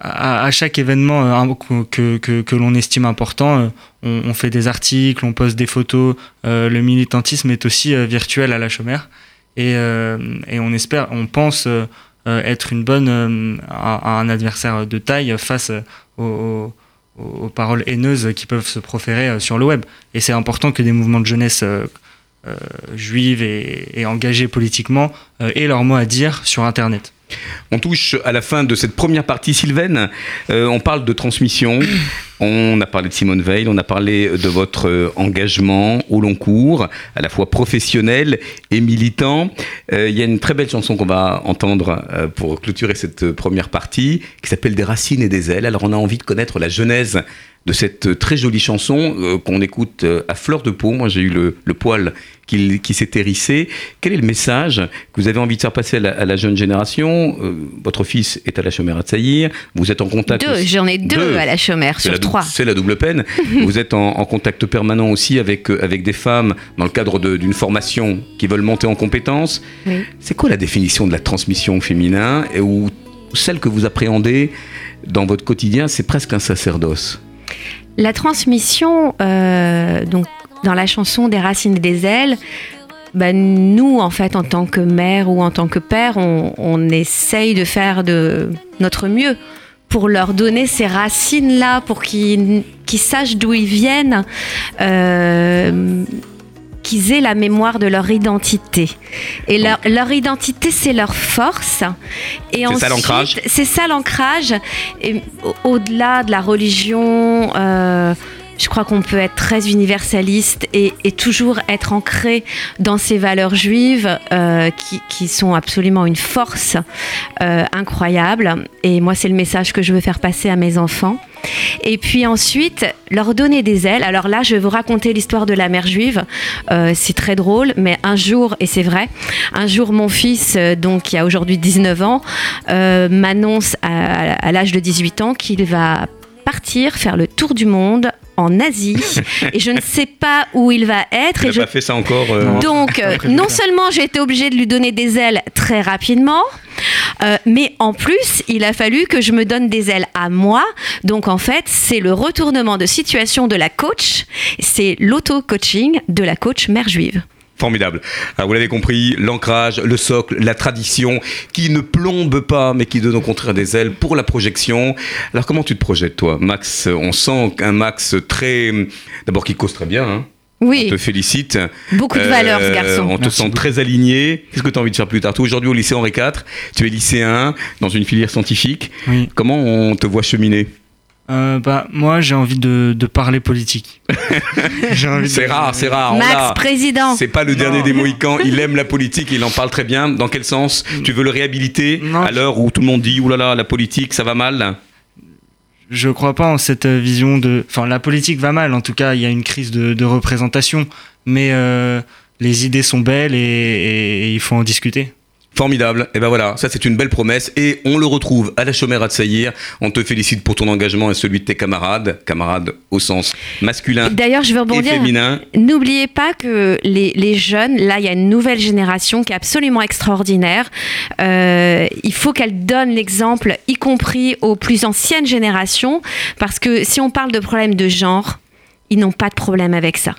à, chaque événement euh, que, que, l'on estime important, euh, on, fait des articles, on poste des photos. Le militantisme est aussi virtuel à la chômeur. Et, et on espère, on pense être une bonne, un adversaire de taille face aux, paroles haineuses qui peuvent se proférer sur le web. Et c'est important que des mouvements de jeunesse juives et, et engagés politiquement euh, aient leur mot à dire sur Internet. On touche à la fin de cette première partie, Sylvaine. Euh, on parle de transmission. [clears throat] On a parlé de Simone Veil, on a parlé de votre euh, engagement au long cours, à la fois professionnel et militant. Euh, Il y a une très belle chanson qu'on va entendre pour clôturer cette première partie, qui s'appelle Des racines et des ailes. Alors on a envie de connaître la genèse de cette très jolie chanson euh, qu'on écoute à fleur de peau. Moi, j'ai eu le, le poil qui, qui s'est hérissé. Quel est le message que vous avez envie de faire passer à la, à la jeune génération? Euh, Votre fils est à la chômère à Tsaïr. Vous êtes en contact. Deux, j'en ai deux, Deux. à la chômeur C'est sur la, trois. c'est la double peine. [laughs] vous êtes en, en contact permanent aussi avec, euh, avec des femmes dans le cadre d'une formation qui veulent monter en compétences. Oui. C'est quoi la définition de la transmission féminin et où celle que vous appréhendez dans votre quotidien, c'est presque un sacerdoce? La transmission, euh, donc dans la chanson des racines et des ailes, bah, nous, en fait, en tant que mère ou en tant que père, on, on essaye de faire de notre mieux pour leur donner ces racines-là, pour qu'ils sachent d'où ils viennent, euh, qu'ils aient la mémoire de leur identité. Et leur, leur identité, c'est leur force. Et C'est ça l'ancrage C'est ça l'ancrage. Au-delà de la religion, euh, je crois qu'on peut être très universaliste et, toujours être ancré dans ces valeurs juives euh, qui, sont absolument une force euh, incroyable. Et moi, c'est le message que je veux faire passer à mes enfants. Et puis ensuite, leur donner des ailes. Alors là, je vais vous raconter l'histoire de la mère juive. Euh, c'est très drôle, mais un jour, et c'est vrai, un jour, mon fils, donc qui a aujourd'hui 19 ans, m'annonce à l'âge de 18 ans qu'il va partir faire le tour du monde en Asie [laughs] et je ne sais pas où il va être Tu et n'as je pas fait ça encore euh, donc, [laughs] euh, non seulement j'ai été obligée de lui donner des ailes très rapidement, euh, mais en plus, il a fallu que je me donne des ailes à moi. Donc, en fait, c'est le retournement de situation de la coach, c'est l'auto-coaching de la coach mère juive. Formidable. Alors, vous l'avez compris, l'ancrage, le socle, la tradition, qui ne plombe pas, mais qui donne au contraire des ailes pour la projection. Alors, comment tu te projettes, toi, Max On sent un Max très. D'abord, qui cause très bien, hein On Oui, te félicite. beaucoup de valeurs, ce Euh, garçon. On te Merci sent beaucoup. très aligné. Qu'est-ce que tu as envie de faire plus tard? Toi, aujourd'hui, au lycée Henri IV, tu es lycéen dans une filière scientifique. Oui. Comment on te voit cheminer? Euh, bah, moi, j'ai envie de, de parler politique. [laughs] J'ai envie de- C'est rare, c'est rare. Max, président. C'est pas le Non. dernier des Mohicans, il aime la politique, il en parle très bien. Dans quel sens? Tu veux le réhabiliter Non. à l'heure où tout le monde dit oulala, la politique, ça va mal? Je crois pas en cette euh, vision de. Enfin, la politique va mal. En tout cas, il y a une crise de, de représentation. Mais euh, les idées sont belles et, et- et il faut en discuter. Formidable. Et ben voilà, ça c'est une belle promesse. Et on le retrouve à la chômère à Tsaïr. On te félicite pour ton engagement et celui de tes camarades, camarades au sens masculin D'ailleurs, je veux rebondir. féminin. N'oubliez pas que les, les jeunes, là, il y a une nouvelle génération qui est absolument extraordinaire. Euh, il faut qu'elle donne l'exemple, y compris aux plus anciennes générations, parce que si on parle de problèmes de genre, ils n'ont pas de problème avec ça.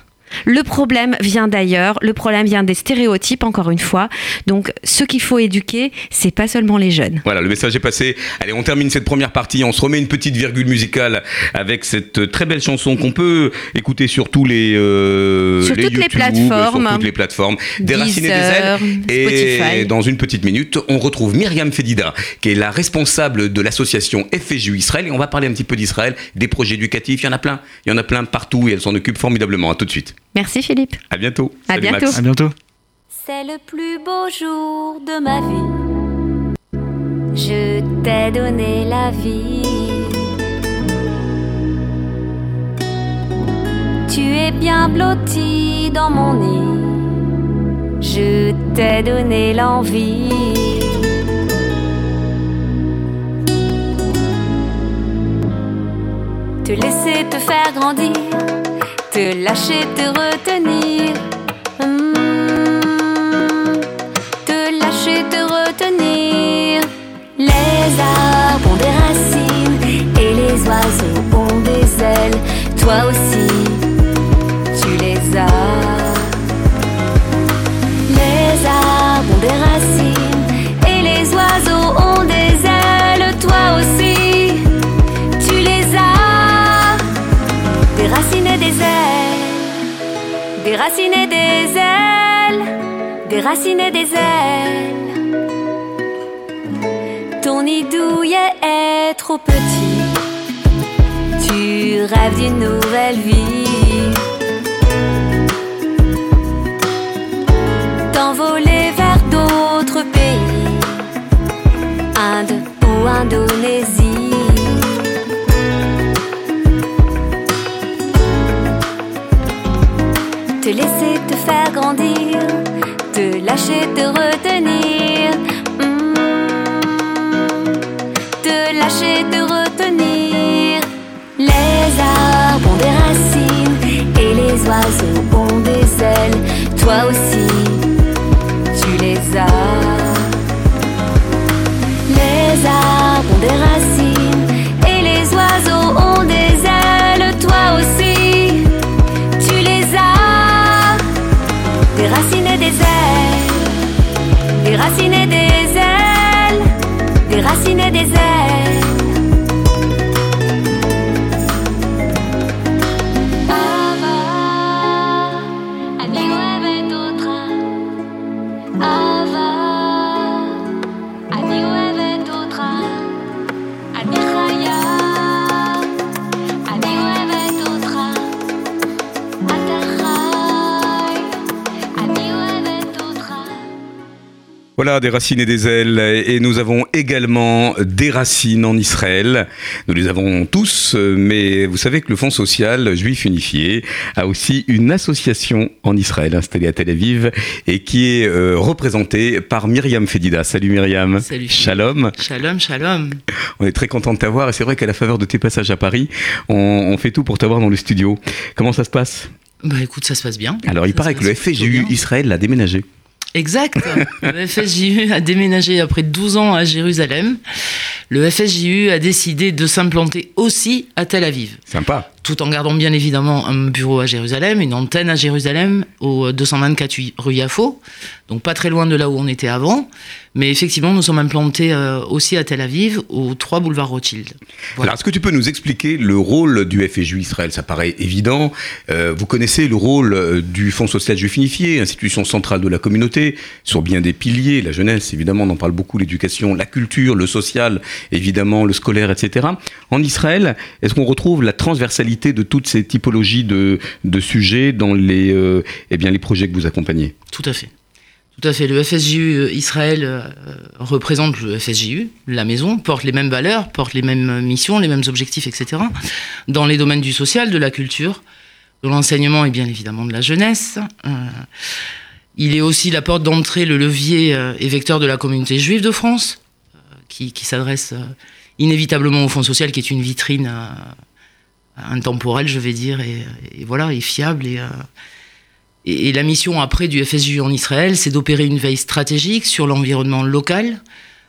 Le problème vient d'ailleurs, le problème vient des stéréotypes, encore une fois. Donc, ce qu'il faut éduquer, c'est pas seulement les jeunes. Voilà, le message est passé. Allez, on termine cette première partie. On se remet une petite virgule musicale avec cette très belle chanson qu'on peut écouter sur tous les euh, Sur toutes les plateformes. sur toutes les plateformes. Déraciner des ailes. Et Spotify. dans une petite minute, on retrouve Myriam Fedida, qui est la responsable de l'association FSJU Israël. Et on va parler un petit peu d'Israël, des projets éducatifs. Il y en a plein. Il y en a plein partout et elle s'en occupe formidablement. À tout de suite. Merci Philippe. À bientôt. À Salut, bientôt. Max. À bientôt. C'est le plus beau jour de ma vie. Je t'ai donné la vie. Tu es bien blotti dans mon nid. Je t'ai donné l'envie. Te laisser te faire grandir, te lâcher, te retenir. Hmm. Te lâcher, te retenir. Les arbres ont des racines et les oiseaux ont des ailes. Toi aussi, des ailes. Et des ailes. Et des ailes. Ton nid est trop petit. Tu rêves d'une nouvelle vie. T'envoler vers d'autres pays. Inde ou Indonésie. Te laisser te faire grandir, te lâcher, te retenir. Hmm. Te lâcher, te retenir. Les arbres ont des racines et les oiseaux ont des ailes. Toi aussi, tu les as. Les arbres ont des racines Voilà, des racines et des ailes. Et nous avons également des racines en Israël. Nous les avons tous, mais vous savez que le Fonds social juif unifié a aussi une association en Israël installée à Tel Aviv et qui est euh, représentée par Myriam Fedida. Salut Myriam. Salut. Shalom. Shalom, shalom. On est très content de t'avoir et c'est vrai qu'à la faveur de tes passages à Paris, on, on fait tout pour t'avoir dans le studio. Comment ça se passe? Bah écoute, ça se passe bien. Alors il paraît que le bien. Israël a déménagé. Exact. [laughs] Le FSJU a déménagé après 12 ans à Jérusalem. Le FSJU a décidé de s'implanter aussi à Tel Aviv. Sympa. Tout en gardant bien évidemment un bureau à Jérusalem, une antenne à Jérusalem, au 224 rue Yafo, donc pas très loin de là où on était avant. Mais effectivement, nous sommes implantés euh, aussi à Tel Aviv, au 3 boulevard Rothschild. Voilà. Alors, est-ce que tu peux nous expliquer le rôle du FSJU Israël? Ça paraît évident. Euh, vous connaissez le rôle euh, du Fonds social juif unifié, institution centrale de la communauté, sur bien des piliers, la jeunesse, évidemment, on en parle beaucoup, l'éducation, la culture, le social, évidemment, le scolaire, etc. En Israël, est-ce qu'on retrouve la transversalité de toutes ces typologies de, de sujets dans les, euh, eh bien, les projets que vous accompagnez? Tout à fait. Tout à fait. Le FSJU euh, Israël euh, représente le FSJU, la maison, porte les mêmes valeurs, porte les mêmes missions, les mêmes objectifs, etc. Dans les domaines du social, de la culture, de l'enseignement et bien évidemment de la jeunesse. Il est aussi la porte d'entrée, le levier et vecteur de la communauté juive de France, qui, s'adresse euh, inévitablement au Fonds social, qui est une vitrine euh, intemporelle, je vais dire, et, voilà, et fiable et euh, et, et la mission après du FSJU en Israël, c'est d'opérer une veille stratégique sur l'environnement local,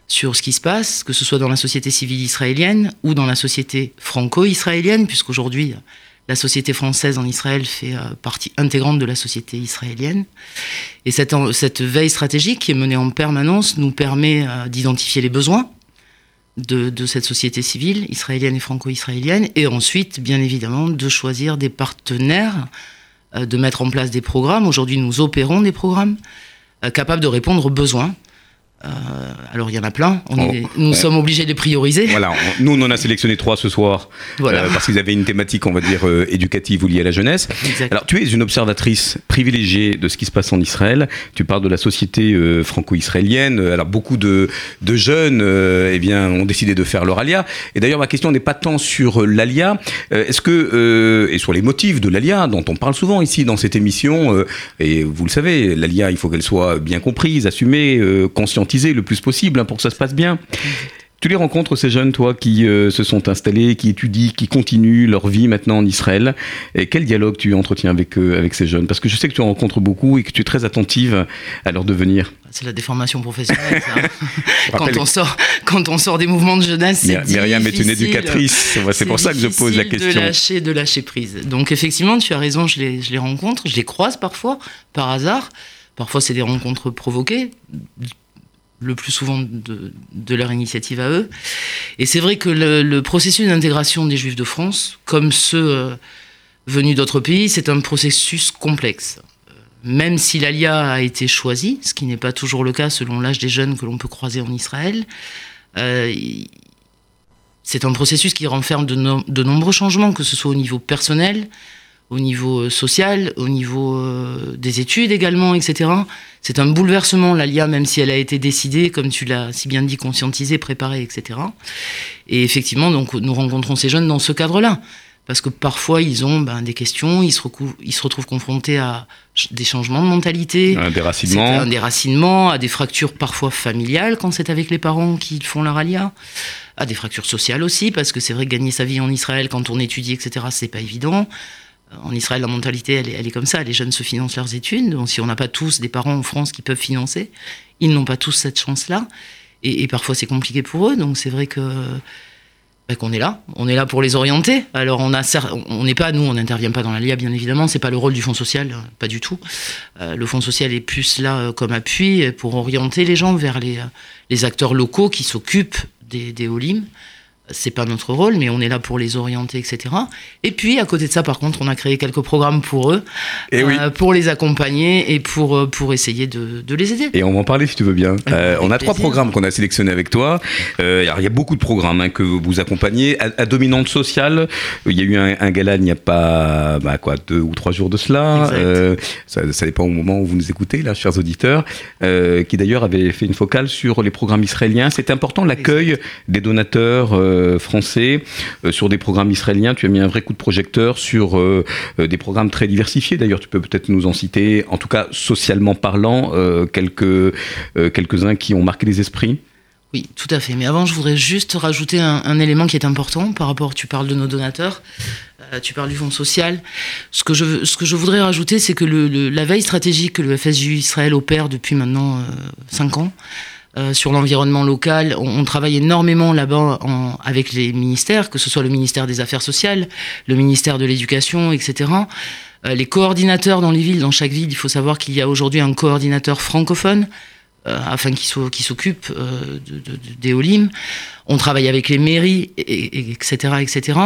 sur ce qui se passe, que ce soit dans la société civile israélienne ou dans la société franco-israélienne, puisqu'aujourd'hui, la société française en Israël fait euh, partie intégrante de la société israélienne. Et cette, veille stratégique qui est menée en permanence nous permet euh, d'identifier les besoins de, cette société civile israélienne et franco-israélienne, et ensuite, bien évidemment, de choisir des partenaires, euh, de mettre en place des programmes. Aujourd'hui, nous opérons des programmes capables de répondre aux besoins. Euh, alors, il y en a plein. On Oh, est- nous sommes obligés de les prioriser. Voilà, nous on en a sélectionné trois ce soir Voilà. euh, parce qu'ils avaient une thématique, on va dire, euh, éducative ou liée à la jeunesse. Exact. Alors tu es une observatrice privilégiée de ce qui se passe en Israël. Tu parles de la société franco-israélienne. Alors beaucoup de, de jeunes eh bien, ont décidé de faire leur alia. Et d'ailleurs ma question n'est pas tant sur l'alia. Est-ce que, et sur les motifs de l'alia dont on parle souvent ici dans cette émission, et vous le savez, l'alia il faut qu'elle soit bien comprise, assumée, euh, le plus possible hein, pour que ça se passe bien. Tu les rencontres, ces jeunes, toi, qui euh, se sont installés, qui étudient, qui continuent leur vie maintenant en Israël. Et quel dialogue tu entretiens avec, eux, avec ces jeunes? Parce que je sais que tu en rencontres beaucoup et que tu es très attentive à leur devenir. C'est la déformation professionnelle. ça. [laughs] Je quand, on sort, quand on sort des mouvements de jeunesse, c'est Myr- Myriam est une éducatrice. C'est pour ça que je pose la question. De lâcher, de lâcher prise. Donc effectivement, tu as raison, je les, je les rencontre, je les croise parfois, par hasard. Parfois, c'est des rencontres provoquées, le plus souvent de, leur initiative à eux. Et c'est vrai que le, processus d'intégration des Juifs de France, comme ceux euh, venus d'autres pays, c'est un processus complexe. Euh, Même si l'ALIA a été choisi, ce qui n'est pas toujours le cas selon l'âge des jeunes que l'on peut croiser en Israël, euh, c'est un processus qui renferme de nombreux changements, que ce soit au niveau personnel, au niveau euh, social, au niveau euh, des études également, etc. C'est un bouleversement, l'ALIA, même si elle a été décidée, comme tu l'as si bien dit, conscientisée, préparée, etc. Et effectivement, donc, nous rencontrons ces jeunes dans ce cadre-là. Parce que parfois, ils ont ben, des questions, ils se, ils se retrouvent confrontés à des changements de mentalité, Un déracinement. un déracinement, à des fractures parfois familiales quand c'est avec les parents qui font leur alia, à des fractures sociales aussi, parce que c'est vrai que gagner sa vie en Israël quand on étudie, etc., c'est pas évident. En Israël, la mentalité, elle est, elle comme ça. Les jeunes se financent leurs études. Donc, si on n'a pas tous des parents en France qui peuvent financer, ils n'ont pas tous cette chance-là. Et, parfois, c'est compliqué pour eux. Donc, c'est vrai que bah, qu'on est là. On est là pour les orienter. Alors, on n'est pas, nous, on n'intervient pas dans la LIA, bien évidemment. C'est pas le rôle du Fonds social, pas du tout. Euh, le Fonds social est plus là euh, comme appui pour orienter les gens vers les, euh, acteurs locaux qui s'occupent des, des. C'est pas notre rôle, mais on est là pour les orienter, etc. Et puis, à côté de ça, par contre, on a créé quelques programmes pour eux, Et oui. euh, pour les accompagner et pour, euh, pour essayer de, de les aider. Et on va en parler si tu veux bien. Euh, on a trois programmes qu'on a sélectionnés avec toi. Euh, alors, il y a beaucoup de programmes hein, que vous accompagnez. À, à dominante sociale, il y a eu un, un gala il n'y a pas bah, quoi, deux ou trois jours de cela. Ça, ça dépend au moment où vous nous écoutez, là, chers auditeurs, qui d'ailleurs avait fait une focale sur les programmes israéliens. C'est important l'accueil des donateurs français euh, sur des programmes israéliens. Tu as mis un vrai coup de projecteur sur euh, euh, des programmes très diversifiés. D'ailleurs, tu peux peut-être nous en citer, en tout cas socialement parlant, euh, quelques, euh, quelques-uns qui ont marqué les esprits. Oui, tout à fait. Mais avant, je voudrais juste rajouter un, élément qui est important par rapport, tu parles de nos donateurs, euh, tu parles du fonds social. Ce que je, ce que je voudrais rajouter, c'est que la veille stratégique que le FSJU Israël opère depuis maintenant 5 ans, euh, sur l'environnement local. On, on travaille énormément là-bas avec les ministères, que ce soit le ministère des Affaires sociales, le ministère de l'Éducation, etc. Euh, les coordinateurs dans les villes, dans chaque ville, il faut savoir qu'il y a aujourd'hui un coordinateur francophone afin qu'il soit- qu'il s'occupe euh, de, de- de- des OLIM. On travaille avec les mairies, et, et- etc., etc.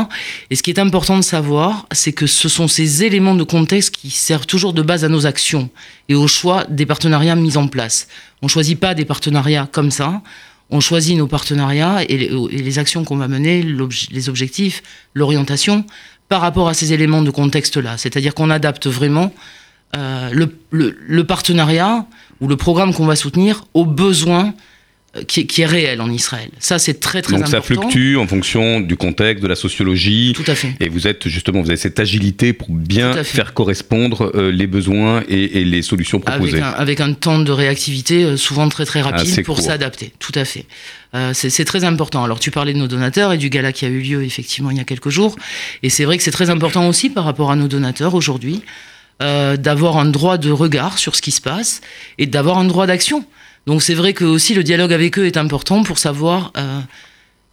Et ce qui est important de savoir, c'est que ce sont ces éléments de contexte qui servent toujours de base à nos actions et au choix des partenariats mis en place. On choisit pas des partenariats comme ça. On choisit nos partenariats et les, actions qu'on va mener, les objectifs, l'orientation, par rapport à ces éléments de contexte-là. C'est-à-dire qu'on adapte vraiment euh, le partenariat ou le programme qu'on va soutenir aux besoins euh, qui, est- qui est réel en Israël. Ça, c'est très très Donc ça important. fluctue en fonction du contexte, de la sociologie. Tout à fait. Et vous êtes justement, vous avez cette agilité pour bien faire correspondre euh, les besoins et, et les solutions Avec proposées. un, avec un temps de réactivité euh, souvent très très rapide pour s'adapter. Tout à fait. Euh, c'est très important. Alors tu parlais de nos donateurs et du gala qui a eu lieu effectivement il y a quelques jours. Et c'est vrai que c'est très important aussi par rapport à nos donateurs aujourd'hui euh, d'avoir un droit de regard sur ce qui se passe et d'avoir un droit d'action. Donc c'est vrai que aussi le dialogue avec eux est important pour savoir euh,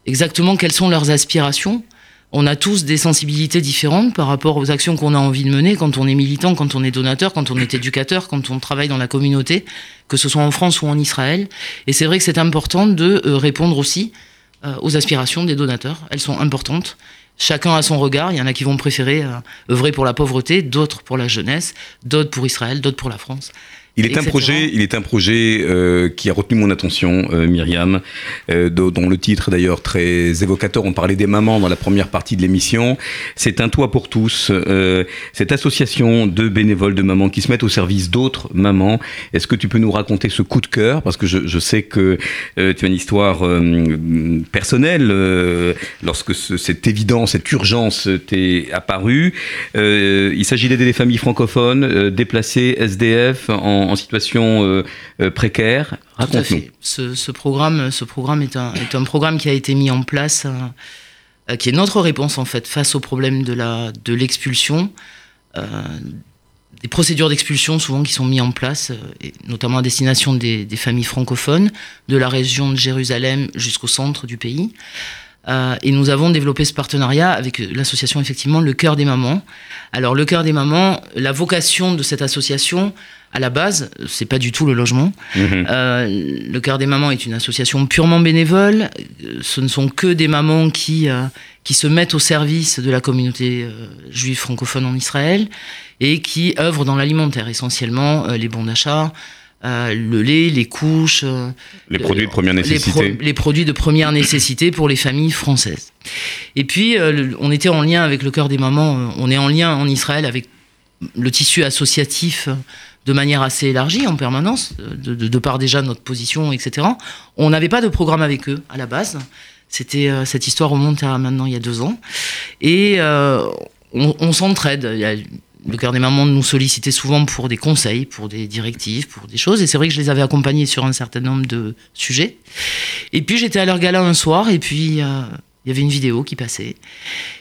exactement quelles sont leurs aspirations, on a tous des sensibilités différentes par rapport aux actions qu'on a envie de mener quand on est militant, quand on est donateur, quand on est éducateur, quand on travaille dans la communauté, que ce soit en France ou en Israël. Et c'est vrai que c'est important de euh, répondre aussi aux aspirations des donateurs. Elles sont importantes. Chacun a son regard. Il y en a qui vont préférer euh, œuvrer pour la pauvreté, d'autres pour la jeunesse, d'autres pour Israël, d'autres pour la France. Il est un projet, il est un projet euh, qui a retenu mon attention, euh, Myriam, euh, dont le titre d'ailleurs très évocateur. On parlait des mamans dans la première partie de l'émission. C'est un toit pour tous. euh, cette association de bénévoles de mamans qui se mettent au service d'autres mamans. Est-ce que tu peux nous raconter ce coup de cœur? Parce que je, je sais que euh, tu as une histoire euh, personnelle euh, lorsque ce- cette évidence, cette urgence t'est apparue. Euh, il s'agit d'aider les familles francophones euh, déplacées, SDF, en, en situation euh, euh, précaire. Raconte-nous. Ce, ce programme, ce programme est un, est un programme qui a été mis en place, euh, qui est notre réponse en fait face au problème de la de l'expulsion. Des procédures d'expulsion souvent qui sont mises en place, et notamment à destination des, des familles francophones, de la région de Jérusalem jusqu'au centre du pays. Euh, et nous avons développé ce partenariat avec l'association effectivement Le Cœur des Mamans. Alors Le Cœur des Mamans, la vocation de cette association, à la base, c'est pas du tout le logement. Mhm. Euh, le Cœur des Mamans est une association purement bénévole. Ce ne sont que des mamans qui, euh, qui se mettent au service de la communauté euh, juive francophone en Israël et qui œuvrent dans l'alimentaire, essentiellement les bons d'achat, le lait, les couches, Les produits de première les, nécessité. pro- les produits de première nécessité pour les familles françaises. Et puis, on était en lien avec le Cœur des Mamans, on est en lien en Israël avec le tissu associatif de manière assez élargie en permanence, euh, de, de- de par déjà notre position, etc. On n'avait pas de programme avec eux à la base. C'était euh, cette histoire remonte à maintenant il y a deux ans, et euh, on, on s'entraide. Le cœur des mamans nous sollicitait souvent pour des conseils, pour des directives, pour des choses, et c'est vrai que je les avais accompagnés sur un certain nombre de sujets. Et puis j'étais à leur gala un soir, et puis euh, il y avait une vidéo qui passait.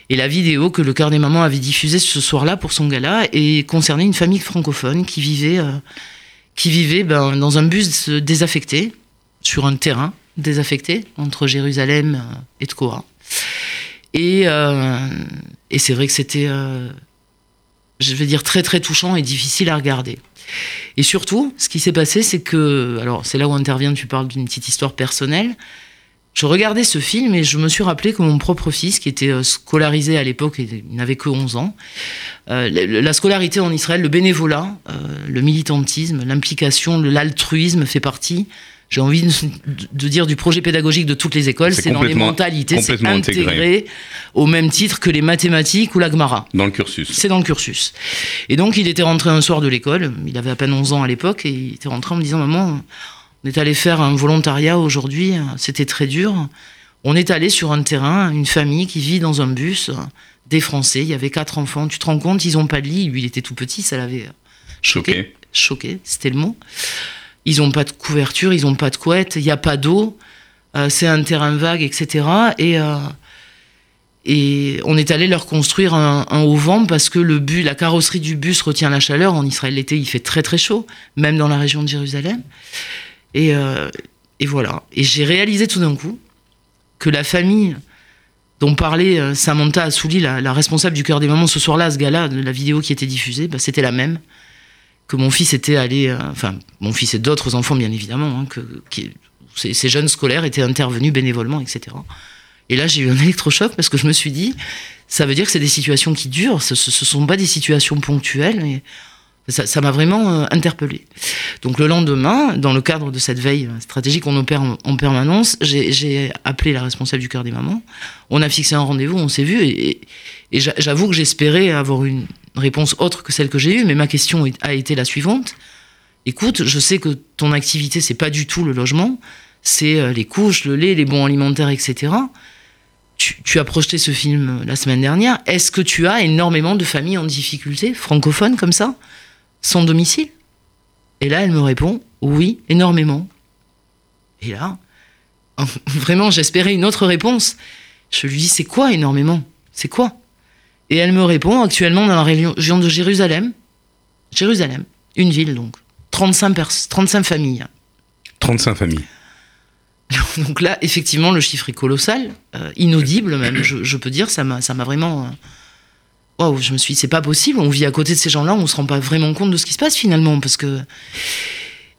Et la vidéo que le cœur des mamans avait diffusée ce soir-là pour son gala et concernait une famille francophone qui vivait, euh, qui vivait ben, dans un bus désaffecté, sur un terrain désaffecté entre Jérusalem euh, et Tkoa. Et, euh, et c'est vrai que c'était, euh, je vais dire, très très touchant et difficile à regarder. Et surtout, ce qui s'est passé, c'est que, alors c'est là où intervient, tu parles d'une petite histoire personnelle. Je regardais ce film et je me suis rappelé que mon propre fils, qui était euh, scolarisé à l'époque, il n'avait que 11 ans, euh, la, la scolarité en Israël, le bénévolat, euh, le militantisme, l'implication, l'altruisme fait partie, j'ai envie de, de dire, du projet pédagogique de toutes les écoles. C'est dans les mentalités, c'est intégré. intégré au même titre que les mathématiques ou la Gemara. Dans le cursus. C'est dans le cursus. Et donc, il était rentré un soir de l'école, il avait à peine 11 ans à l'époque, et il était rentré en me disant Maman, on est allé faire un volontariat aujourd'hui, c'était très dur. On est allé sur un terrain, une famille qui vit dans un bus, des Français, il y avait quatre enfants. Tu te rends compte, ils n'ont pas de lit. Lui, il était tout petit, ça l'avait choqué. Choqué. Choqué, c'était le mot. Ils n'ont pas de couverture, ils n'ont pas de couette, il n'y a pas d'eau, euh, c'est un terrain vague, etc. Et, euh, et on est allé leur construire un, un auvent parce que le bus, la carrosserie du bus retient la chaleur. En Israël, l'été, il fait très très chaud, même dans la région de Jérusalem. Et, euh, et voilà. Et j'ai réalisé tout d'un coup que la famille dont parlait euh, Samantha Assouli, la, responsable du cœur des mamans ce soir-là, ce gala, de la vidéo qui était diffusée, bah, c'était la même. Que mon fils était allé, euh, enfin, mon fils et d'autres enfants, bien évidemment, hein, que, ces, jeunes scolaires étaient intervenus bénévolement, etc. Et là, j'ai eu un électrochoc parce que je me suis dit, ça veut dire que c'est des situations qui durent, ce ne sont pas des situations ponctuelles. Ça m'a vraiment euh, interpellé. Donc le lendemain, dans le cadre de cette veille stratégique qu'on opère en, en permanence, j'ai appelé la responsable du cœur des mamans. On a fixé un rendez-vous, on s'est vu, et, et j'a- j'avoue que j'espérais avoir une réponse autre que celle que j'ai eue, mais ma question est- a été la suivante. Écoute, je sais que ton activité, c'est pas du tout le logement, c'est euh, les couches, le lait, les bons alimentaires, etc. Tu, as projeté ce film la semaine dernière. Est-ce que tu as énormément de familles en difficulté, francophones comme ça, sans domicile Et là, elle me répond oui, énormément. Et là, [laughs] vraiment, j'espérais une autre réponse. Je lui dis c'est quoi énormément? C'est quoi? Et elle me répond actuellement dans la région de Jérusalem. Jérusalem, une ville donc. 35, pers 35 familles. 35 familles. [laughs] Donc là, effectivement, le chiffre est colossal, euh, inaudible même, je, je peux dire, ça m'a, ça m'a vraiment. Euh, je me suis dit, c'est pas possible, on vit à côté de ces gens-là, on se rend pas vraiment compte de ce qui se passe finalement, parce que.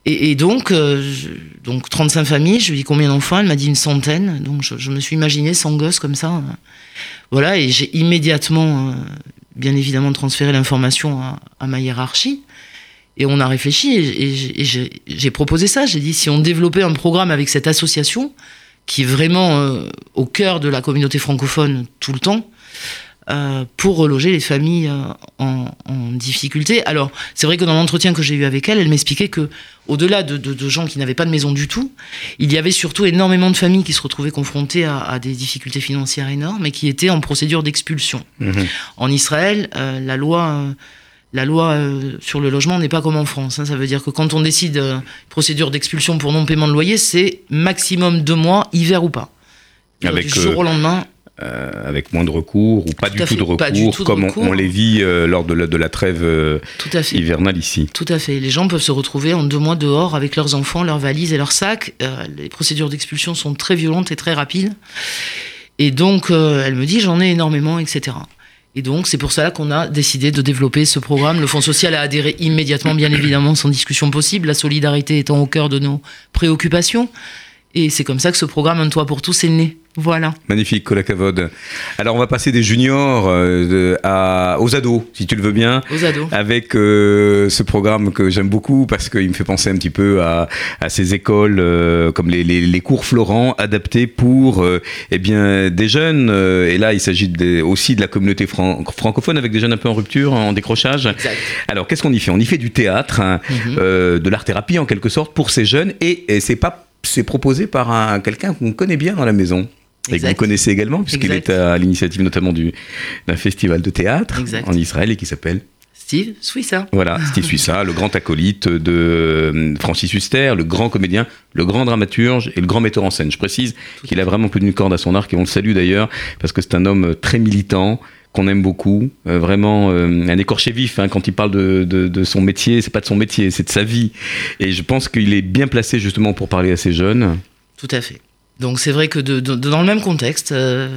Et, donc, euh, je- donc 35 familles, je lui ai dit combien d'enfants, elle m'a dit une centaine, donc je, me suis imaginé 100 gosses comme ça. euh. Voilà, et j'ai immédiatement, euh, bien évidemment, transféré l'information à, ma hiérarchie. Et on a réfléchi et, j'ai proposé ça. J'ai dit si on développait un programme avec cette association qui est vraiment euh, au cœur de la communauté francophone tout le temps, euh, pour reloger les familles euh, en, en difficulté. Alors, c'est vrai que dans l'entretien que j'ai eu avec elle, elle m'expliquait que, au-delà de, de- de gens qui n'avaient pas de maison du tout, il y avait surtout énormément de familles qui se retrouvaient confrontées à, à des difficultés financières énormes et qui étaient en procédure d'expulsion. Mhm. En Israël, euh, la loi, euh, la loi sur le logement n'est pas comme en France. hein. Ça veut dire que quand on décide procédure d'expulsion pour non-paiement de loyer, c'est maximum deux mois, hiver ou pas. Avec, du jour au lendemain, Euh, avec moins de recours ou pas du tout fait, de recours, pas du tout de comme on- les vit euh, lors de la, de la trêve euh, tout à fait. hivernale ici. Tout à fait. Les gens peuvent se retrouver en deux mois dehors avec leurs enfants, leurs valises et leurs sacs. Les procédures d'expulsion sont très violentes et très rapides. Et donc, elle me dit, j'en ai énormément, etc. Et donc, c'est pour cela qu'on a décidé de développer ce programme. Le Fonds social a adhéré immédiatement, bien évidemment, sans discussion possible, la solidarité étant au cœur de nos préoccupations. Et c'est comme ça que ce programme Un toit pour tous est né. Voilà. Magnifique, Colacavode. Alors, on va passer des juniors euh, à, aux ados, si tu le veux bien. Aux ados. Avec euh, ce programme que j'aime beaucoup parce qu'il me fait penser un petit peu à, à ces écoles euh, comme les, les, les cours Florent adaptés pour eh bien, des jeunes. et là, il s'agit aussi de la communauté fran- francophone avec des jeunes un peu en rupture, en décrochage. Exact. Alors, qu'est-ce qu'on y fait? On y fait du théâtre, hein, Mhm. de l'art-thérapie en quelque sorte pour ces jeunes. Et, et c'est pas c'est proposé par un, quelqu'un qu'on connaît bien dans la maison. Et que vous connaissez également, puisqu'il est à l'initiative notamment du- d'un festival de théâtre Exact. en Israël et qui s'appelle Steve Swissa. voilà, Steve [laughs] Suissa, le grand acolyte de euh, Francis Huster, le grand comédien, le grand dramaturge et le grand metteur en scène. Je précise qu'il a vraiment plus d'une corde à son arc et on le salue d'ailleurs parce que c'est un homme très militant qu'on aime beaucoup, euh, vraiment euh, un écorché vif hein, quand il parle de, de, de son métier, c'est pas de son métier, c'est de sa vie. Et je pense qu'il est bien placé justement pour parler à ces jeunes. Tout à fait. Donc c'est vrai que dans le même contexte, euh,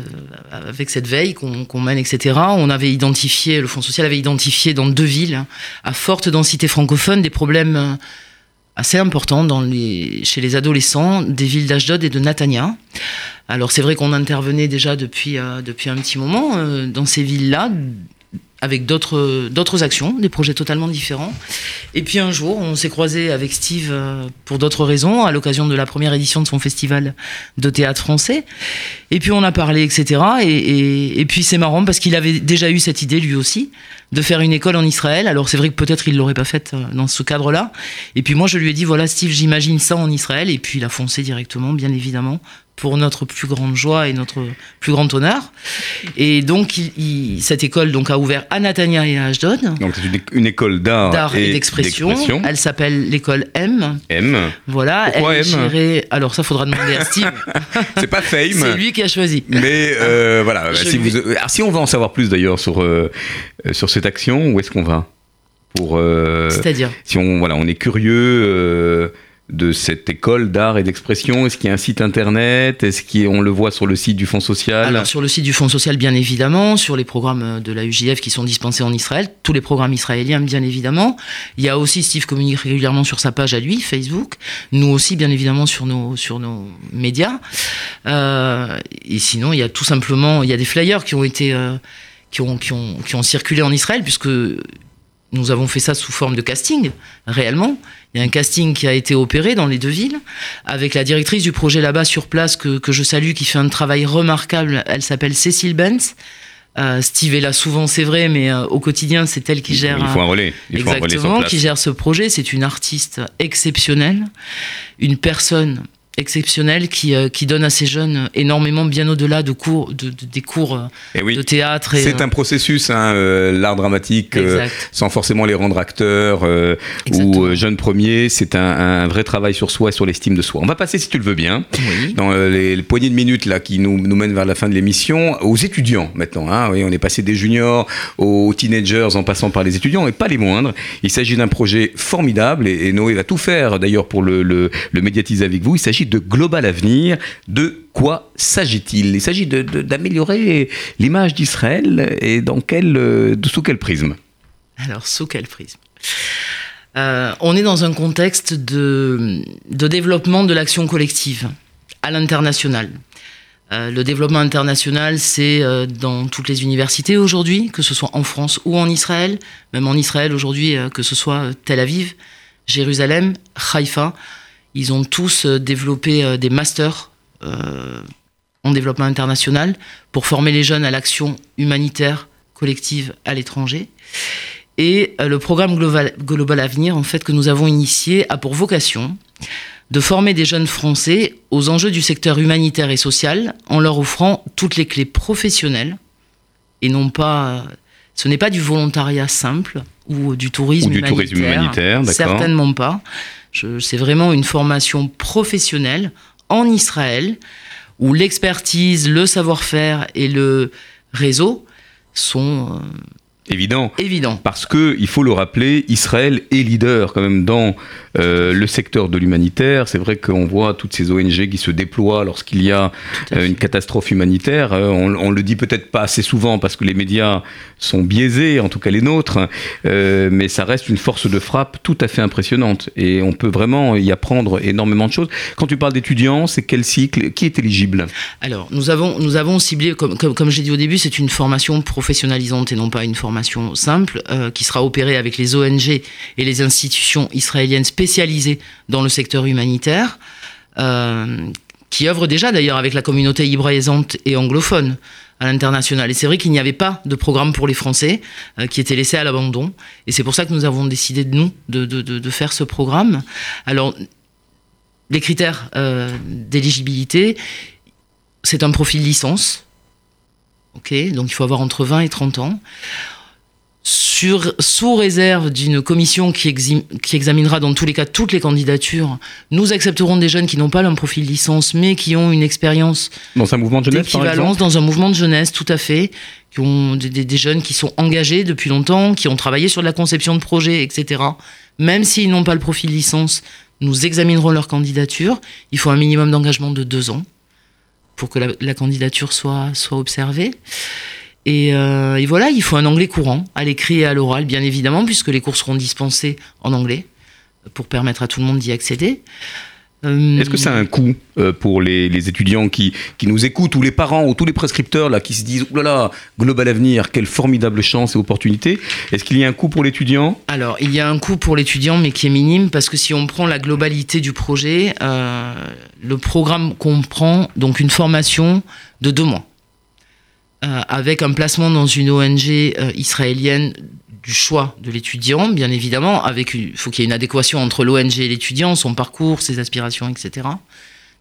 avec cette veille qu'on mène, etc., on avait identifié, le Fonds social avait identifié dans deux villes à forte densité francophone des problèmes euh, assez importants chez les adolescents des villes d'Ashdod et de Natania. Alors c'est vrai qu'on intervenait déjà depuis, euh, depuis un petit moment euh, dans ces villes-là avec d'autres actions, des projets totalement différents. Et puis un jour, on s'est croisé avec Steve euh, pour d'autres raisons, à l'occasion de la première édition de son festival de théâtre français. Et puis on a parlé, etc. Et, et- et puis c'est marrant parce qu'il avait déjà eu cette idée lui aussi de faire une école en Israël. Alors c'est vrai que peut-être il l'aurait pas faite euh, dans ce cadre-là. Et puis moi je lui ai dit voilà Steve, j'imagine ça en Israël. Et puis il a foncé directement, bien évidemment, pour notre plus grande joie et notre plus grand honneur. Et donc il- il- cette école donc a ouvert à Natania et à Ashdod Donc c'est une, une école d'art, d'art et, d'expression. Elle s'appelle l'école M. M. Voilà. Pourquoi elle est M? gérée- Alors ça, faudra demander à Steve. [laughs] C'est pas Fame. C'est lui qui a choisi. Mais euh, voilà, Je si, lui- vous, alors, si on va en savoir plus d'ailleurs sur, euh, euh, sur cette action, où est-ce qu'on va? Pour euh, C'est-à-dire? si on voilà, on est curieux euh, de cette école d'art et d'expression, est-ce qu'il y a un site internet? Est-ce qu'on le voit sur le site du Fonds social? Alors sur le site du Fonds social, bien évidemment, sur les programmes de la UJF qui sont dispensés en Israël, tous les programmes israéliens, bien évidemment. Il y a aussi Steve communique régulièrement sur sa page à lui, Facebook. Nous aussi, bien évidemment, sur nos sur nos médias. Euh, et sinon, il y a tout simplement, il y a des flyers qui ont été euh, qui ont qui ont qui ont circulé en Israël puisque nous avons fait ça sous forme de casting, réellement. Il y a un casting qui a été opéré dans les deux villes, avec la directrice du projet là-bas sur place, que, que je salue, qui fait un travail remarquable. Elle s'appelle Cécile Benz. Euh, Steve est là souvent, c'est vrai, mais euh, au quotidien, c'est elle qui gère. Il faut un relais. Il faut un relais Exactement, qui gère ce projet. C'est une artiste exceptionnelle, une personne exceptionnelle qui, euh, qui donne à ces jeunes énormément, bien au-delà de cours, de, de- des cours euh, Eh oui. de théâtre. Et, C'est un processus, hein, euh, l'art dramatique, euh, sans forcément les rendre acteurs euh, ou euh, jeunes premiers. C'est un, un vrai travail sur soi et sur l'estime de soi. On va passer, si tu le veux bien, Oui. dans euh, les, les poignées de minutes là qui nous, nous mènent vers la fin de l'émission, aux étudiants maintenant. Hein, oui, on est passé des juniors aux teenagers en passant par les étudiants et pas les moindres. Il s'agit d'un projet formidable et, et Noé va tout faire d'ailleurs pour le, le- le médiatiser avec vous. Il s'agit de Global Avenir. De quoi s'agit-il? Il s'agit d'améliorer l'image d'Israël et dans quel, euh, sous quel prisme? Alors, sous quel prisme? Euh, On est dans un contexte de, développement de l'action collective à l'international. Euh, le développement international, c'est dans toutes les universités aujourd'hui, que ce soit en France ou en Israël, même en Israël aujourd'hui, que ce soit Tel Aviv, Jérusalem, Haïfa, ils ont tous euh, développé euh, des masters euh, en développement international pour former les jeunes à l'action humanitaire collective à l'étranger. Et le programme Global, Global Avenir, en fait, que nous avons initié, a pour vocation de former des jeunes Français aux enjeux du secteur humanitaire et social en leur offrant toutes les clés professionnelles et non pas. Ce n'est pas du volontariat simple ou du tourisme Ou du humanitaire. tourisme humanitaire, d'accord. Certainement pas. C'est vraiment une formation professionnelle en Israël où l'expertise, le savoir-faire et le réseau sont Évident. Parce que, il faut le rappeler, Israël est leader quand même dans euh, le secteur de l'humanitaire. C'est vrai qu'on voit toutes ces ONG qui se déploient lorsqu'il y a euh, une catastrophe humanitaire. Euh, on, on le dit peut-être pas assez souvent parce que les médias sont biaisés, en tout cas les nôtres, mais ça reste une force de frappe tout à fait impressionnante et on peut vraiment y apprendre énormément de choses. Quand tu parles d'étudiants, c'est quel cycle? Qui est éligible? Alors, nous avons, nous avons ciblé, comme, comme, comme j'ai dit au début, c'est une formation professionnalisante et non pas une formation simple, euh, qui sera opérée avec les ONG et les institutions israéliennes spécialisées dans le secteur humanitaire, euh, qui œuvrent déjà d'ailleurs avec la communauté hébraïsante et anglophone à l'international. Et c'est vrai qu'il n'y avait pas de programme pour les Français euh, qui était laissé à l'abandon. Et c'est pour ça que nous avons décidé, de nous, de, de, faire ce programme. Alors, les critères d'éligibilité, c'est un profil licence. Ok, donc il faut avoir entre 20 et 30 ans. Sur, sous réserve d'une commission qui, exi- qui examinera dans tous les cas toutes les candidatures, nous accepterons des jeunes qui n'ont pas un profil licence, mais qui ont une expérience Dans un mouvement de jeunesse, par exemple dans un mouvement de jeunesse, tout à fait, qui ont des, des- des jeunes qui sont engagés depuis longtemps, qui ont travaillé sur la conception de projets, etc. Même s'ils n'ont pas le profil licence, nous examinerons leur candidature. Il faut un minimum d'engagement de deux ans pour que la, la candidature soit, soit observée. Et, euh, et voilà, il faut un anglais courant, à l'écrit et à l'oral, bien évidemment, puisque les cours seront dispensés en anglais, pour permettre à tout le monde d'y accéder. Euh, Est-ce que ça a un coût euh, pour les, les étudiants qui, qui nous écoutent, ou les parents, ou tous les prescripteurs là, qui se disent « Ouh là là, Global Avenir, quelle formidable chance et opportunité !» Est-ce qu'il y a un coût pour l'étudiant? Alors, il y a un coût pour l'étudiant, mais qui est minime, parce que si on prend la globalité du projet, euh, le programme comprend donc une formation de deux mois, euh, avec un placement dans une ONG euh, israélienne du choix de l'étudiant, bien évidemment, avec il faut qu'il y ait une adéquation entre l'ONG et l'étudiant, son parcours, ses aspirations, etc.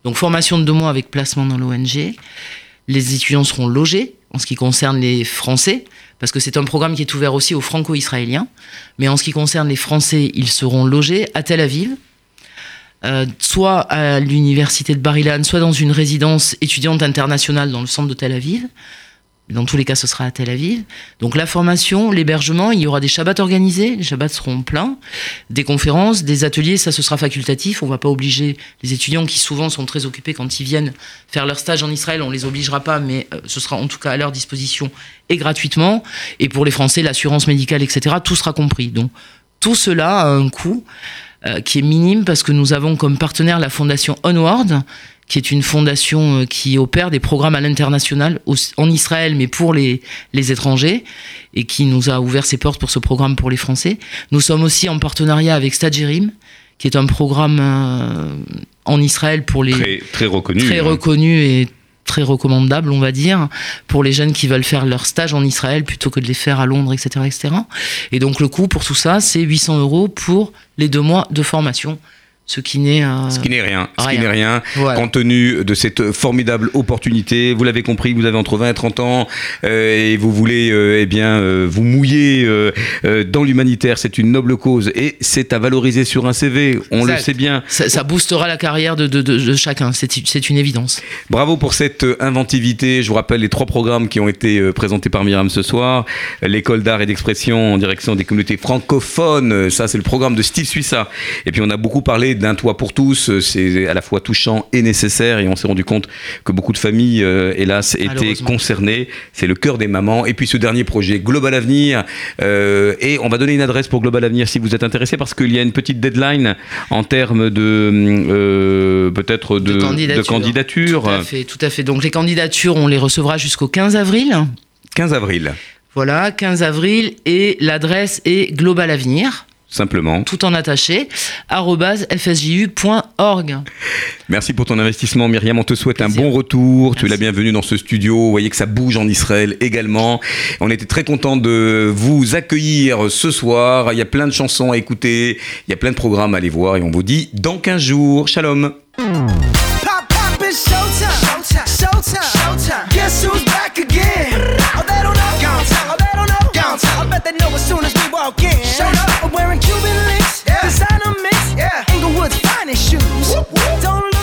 Donc formation de deux mois avec placement dans l'ONG. Les étudiants seront logés en ce qui concerne les Français, parce que c'est un programme qui est ouvert aussi aux Franco-Israéliens. Mais en ce qui concerne les Français, ils seront logés à Tel Aviv, euh, soit à l'université de Bar-Ilan, soit dans une résidence étudiante internationale dans le centre de Tel Aviv. Dans tous les cas, ce sera à Tel Aviv. Donc la formation, l'hébergement, il y aura des shabbats organisés, les shabbats seront pleins, des conférences, des ateliers, ça ce sera facultatif. On va pas obliger les étudiants qui souvent sont très occupés quand ils viennent faire leur stage en Israël, on les obligera pas, mais euh, ce sera en tout cas à leur disposition et gratuitement. Et pour les Français, l'assurance médicale, etc., tout sera compris. Donc tout cela a un coût euh, qui est minime parce que nous avons comme partenaire la fondation Onward, qui est une fondation euh, qui opère des programmes à l'international en Israël, mais pour les, les étrangers, et qui nous a ouvert ses portes pour ce programme pour les Français. Nous sommes aussi en partenariat avec Stagirim, qui est un programme euh, en Israël pour les Très, très reconnu. très hein. reconnu et très recommandable, on va dire, pour les jeunes qui veulent faire leur stage en Israël plutôt que de les faire à Londres, etc. etc. Et donc le coût pour tout ça, c'est 800 euros pour les deux mois de formation, ce qui n'est... euh, Ce qui n'est rien. Ce qui n'est rien. Voilà. Compte tenu de cette formidable opportunité, vous l'avez compris, vous avez entre 20 et 30 ans euh, et vous voulez euh, eh bien, vous mouiller dans l'humanitaire. C'est une noble cause et c'est à valoriser sur un CV. On le sait bien. ça, ça boostera la carrière de, de, de- de chacun, c'est une évidence. Bravo pour cette inventivité. Je vous rappelle les trois programmes qui ont été présentés par Myriam ce soir. L'école d'art et d'expression en direction des communautés francophones. Ça, c'est le programme de Steve Suissa. Et puis, on a beaucoup parlé d'un toit pour tous, euh, c'est à la fois touchant et nécessaire et on s'est rendu compte que beaucoup de familles, euh, hélas, étaient concernées. C'est le cœur des mamans. Et puis ce dernier projet, Global Avenir. euh, et on va donner une adresse pour Global Avenir si vous êtes intéressé parce qu'il y a une petite deadline en termes de euh, peut-être de, De candidature. de candidature. Tout à fait, tout à fait. Donc les candidatures, on les recevra jusqu'au 15 avril. 15 avril, Voilà, 15 avril. Et l'adresse est Global Avenir, tout en attaché, fsju.org. Merci pour ton investissement, Myriam. On te souhaite un bon retour. Tu es la bienvenue dans ce studio. Vous voyez que ça bouge en Israël également. On était très content de vous accueillir ce soir. Il y a plein de chansons à écouter, il y a plein de programmes à aller voir et on vous dit dans 15 jours. Shalom. downtown. I bet they know as soon as we walk in. Shut up. I'm wearing Cuban links, yeah. designer mix, yeah. Inglewood's finest shoes. Whoop, whoop. Don't look